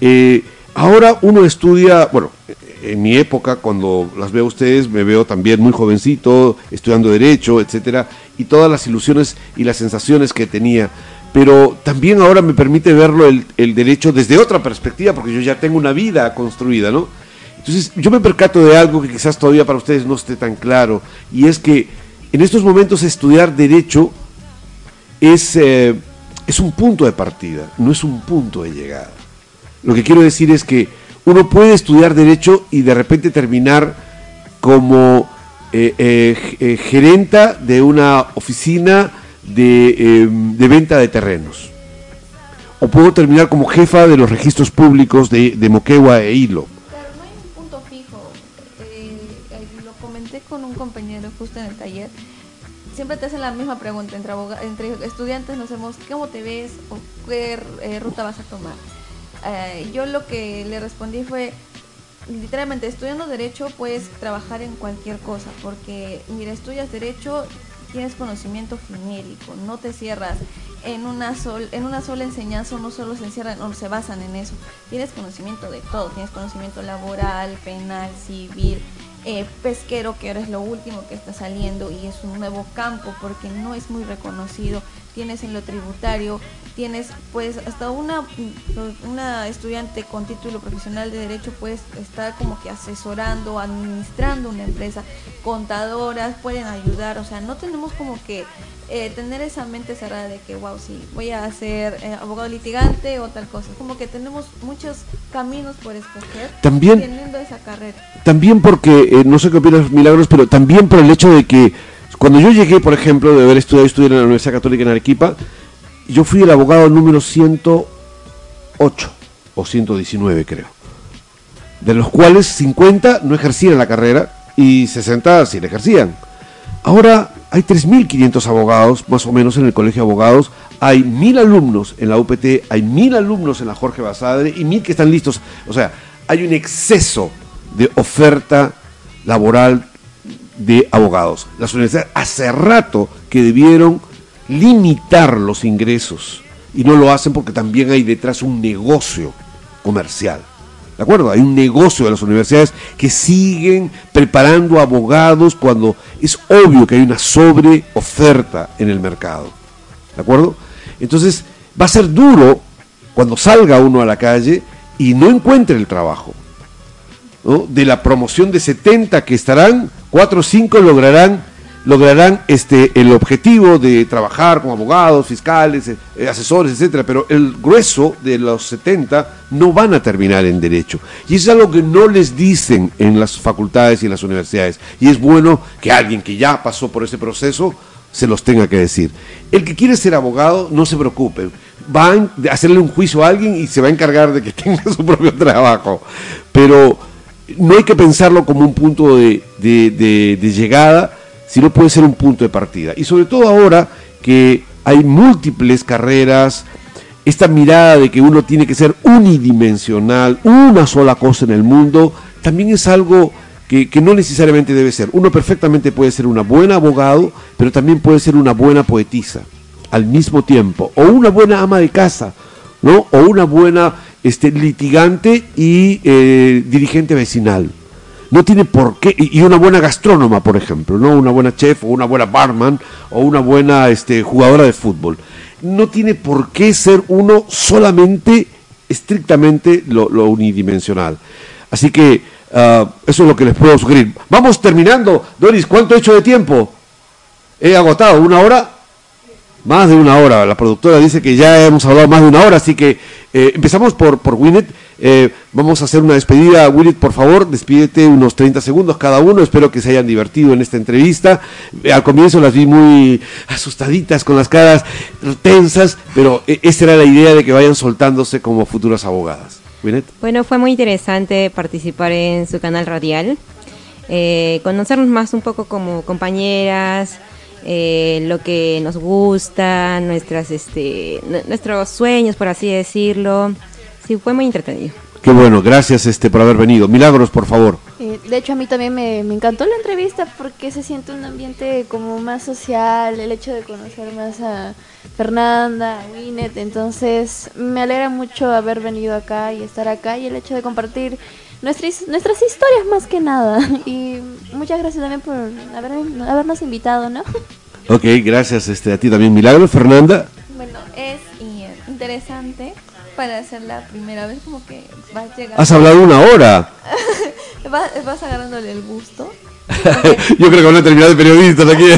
Eh, ahora uno estudia, bueno, en mi época, cuando las veo a ustedes, me veo también muy jovencito, estudiando Derecho, etcétera, y todas las ilusiones y las sensaciones que tenía. Pero también ahora me permite verlo el, derecho desde otra perspectiva, porque yo ya tengo una vida construida, ¿no? Entonces, yo me percato de algo que quizás todavía para ustedes no esté tan claro, y es que en estos momentos estudiar derecho es, eh, es un punto de partida, no es un punto de llegada. Lo que quiero decir es que uno puede estudiar derecho y de repente terminar como eh, eh, eh, gerenta de una oficina de, em, de venta de terrenos. O puedo terminar como jefa de los registros públicos de, Moquegua e Hilo. Claro, no hay un punto fijo. Lo comenté con un compañero justo en el taller. Siempre te hacen la misma pregunta entre, entre estudiantes, nos hacemos cómo te ves o qué ruta vas a tomar. Eh, yo lo que le respondí fue, literalmente, estudiando derecho puedes trabajar en cualquier cosa, porque mira, estudias derecho, tienes conocimiento genérico, no te cierras en una, sola enseñanza, no solo se encierran o se basan en eso, tienes conocimiento de todo, tienes conocimiento laboral, penal, civil, eh, pesquero, que ahora es lo último que está saliendo y es un nuevo campo porque no es muy reconocido, tienes en lo tributario, tienes pues hasta una, una estudiante con título profesional de derecho pues estar como que asesorando, administrando una empresa, contadoras pueden ayudar, o sea, no tenemos como que eh, tener esa mente cerrada de que, wow, sí, voy a ser eh, abogado litigante o tal cosa. Como que tenemos muchos caminos por escoger También- teniendo esa carrera. También porque, eh, no sé qué opinas Milagros, pero también por el hecho de que cuando yo llegué, por ejemplo, de haber estudiado, estudiar en la Universidad Católica en Arequipa, yo fui el abogado número 108 o 119 creo, de los cuales 50 no ejercían la carrera y 60 sí la ejercían. Ahora hay 3.500 abogados, más o menos, en el Colegio de Abogados. Hay 1.000 alumnos en la UPT, hay 1.000 alumnos en la Jorge Basadre y 1.000 que están listos. O sea, hay un exceso de oferta laboral de abogados. Las universidades hace rato que debieron limitar los ingresos y no lo hacen porque también hay detrás un negocio comercial. ¿De acuerdo? Hay un negocio de las universidades que siguen preparando abogados cuando es obvio que hay una sobreoferta en el mercado. ¿De acuerdo? Entonces, va a ser duro cuando salga uno a la calle y no encuentre el trabajo. De la promoción de 70 que estarán, 4 o 5 lograrán lograrán este el objetivo de trabajar como abogados, fiscales, eh, asesores, etcétera, pero el grueso de los 70 no van a terminar en derecho. Y eso es algo que no les dicen en las facultades y en las universidades. Y es bueno que alguien que ya pasó por ese proceso se los tenga que decir. El que quiere ser abogado, no se preocupe. Va a hacerle un juicio a alguien y se va a encargar de que tenga su propio trabajo. Pero no hay que pensarlo como un punto de, llegada, sino puede ser un punto de partida. Y sobre todo ahora que hay múltiples carreras, esta mirada de que uno tiene que ser unidimensional, una sola cosa en el mundo, también es algo que, que, no necesariamente debe ser. Uno perfectamente puede ser una buena abogado, pero también puede ser una buena poetisa al mismo tiempo, o una buena ama de casa, ¿no? O una buena este, litigante y eh, dirigente vecinal. No tiene por qué, y una buena gastrónoma, por ejemplo, ¿no? Una buena chef o una buena barman o una buena este, jugadora de fútbol. No tiene por qué ser uno solamente, estrictamente lo, unidimensional. Así que uh, eso es lo que les puedo sugerir. Vamos terminando. Doris, ¿cuánto he hecho de tiempo? He agotado, ¿una hora? Más de una hora. La productora dice que ya hemos hablado más de una hora, así que eh, empezamos por, por Winnet. Eh, vamos a hacer una despedida. Winnet, por favor, despídete unos 30 segundos cada uno. Espero que se hayan divertido en esta entrevista. Eh, al comienzo las vi muy asustaditas, con las caras tensas, pero eh, esa era la idea de que vayan soltándose como futuras abogadas. Winnet. Bueno, fue muy interesante participar en su canal radial, eh, conocernos más un poco como compañeras, eh, lo que nos gusta, nuestras, este, nuestros sueños, por así decirlo. Sí, fue muy entretenido. Qué bueno, gracias este por haber venido. Milagros, por favor. Eh, de hecho, a mí también me, me, encantó la entrevista porque se siente un ambiente como más social, el hecho de conocer más a Fernanda, a Winnet, entonces me alegra mucho haber venido acá y estar acá y el hecho de compartir nuestras, nuestras historias más que nada. Y muchas gracias también por haber, habernos invitado, ¿no? Ok, gracias este, a ti también, Milagros. Fernanda. Bueno, es interesante para hacer la primera vez como que vas llegando. Has hablado una hora. vas, vas, agarrándole el gusto. Yo creo que van a terminar de periodistas aquí.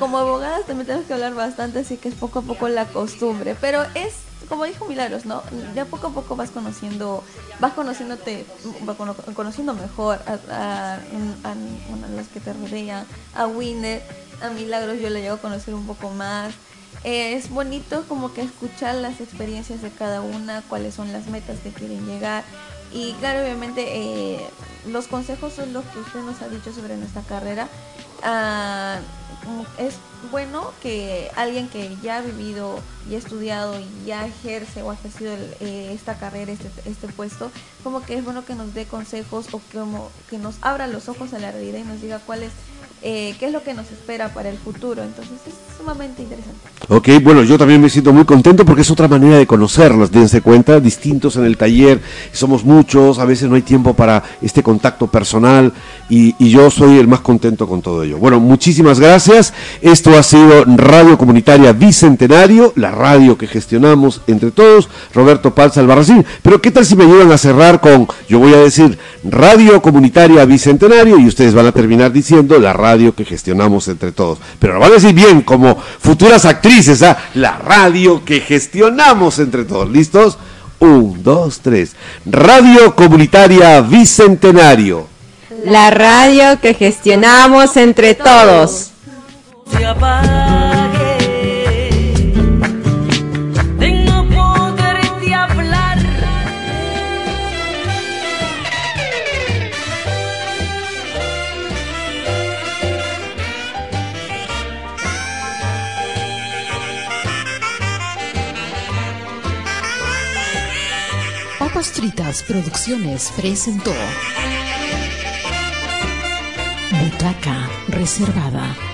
como abogadas también tenemos que hablar bastante, así que es poco a poco la costumbre. Pero es como dijo Milagros, ¿no? De a poco a poco vas conociendo, vas conociéndote, conociendo mejor a, a, los que te rodean, a Winner, a Milagros yo le llego a conocer un poco más. es bonito como que escuchar las experiencias de cada una, cuáles son las metas que quieren llegar. Y claro, obviamente eh, los consejos son los que usted nos ha dicho sobre nuestra carrera. Ah, es bueno que alguien que ya ha vivido y ha estudiado y ya ejerce o ha ejercido eh, esta carrera, este, este puesto, como que es bueno que nos dé consejos o como que nos abra los ojos a la realidad y nos diga cuál es eh, qué es lo que nos espera para el futuro. Entonces es sumamente interesante. Ok, bueno, yo también me siento muy contento porque es otra manera de conocernos, dense cuenta, distintos en el taller, somos muchos, a veces no hay tiempo para este contacto personal y, yo soy el más contento con todo ello. Bueno, muchísimas gracias. Esto ha sido Radio Comunitaria Bicentenario, la radio que gestionamos entre todos, Roberto Palza Albarracín. Pero ¿qué tal si me ayudan a cerrar con, yo voy a decir, Radio Comunitaria Bicentenario y ustedes van a terminar diciendo la radio que gestionamos entre todos. Pero lo van a decir bien, como futuras actrices, ¿ah? la radio que gestionamos entre todos. ¿Listos? Un, dos, tres. Radio Comunitaria Bicentenario. La radio que gestionamos entre todos. Papas Producciones presentó Butaca Reservada.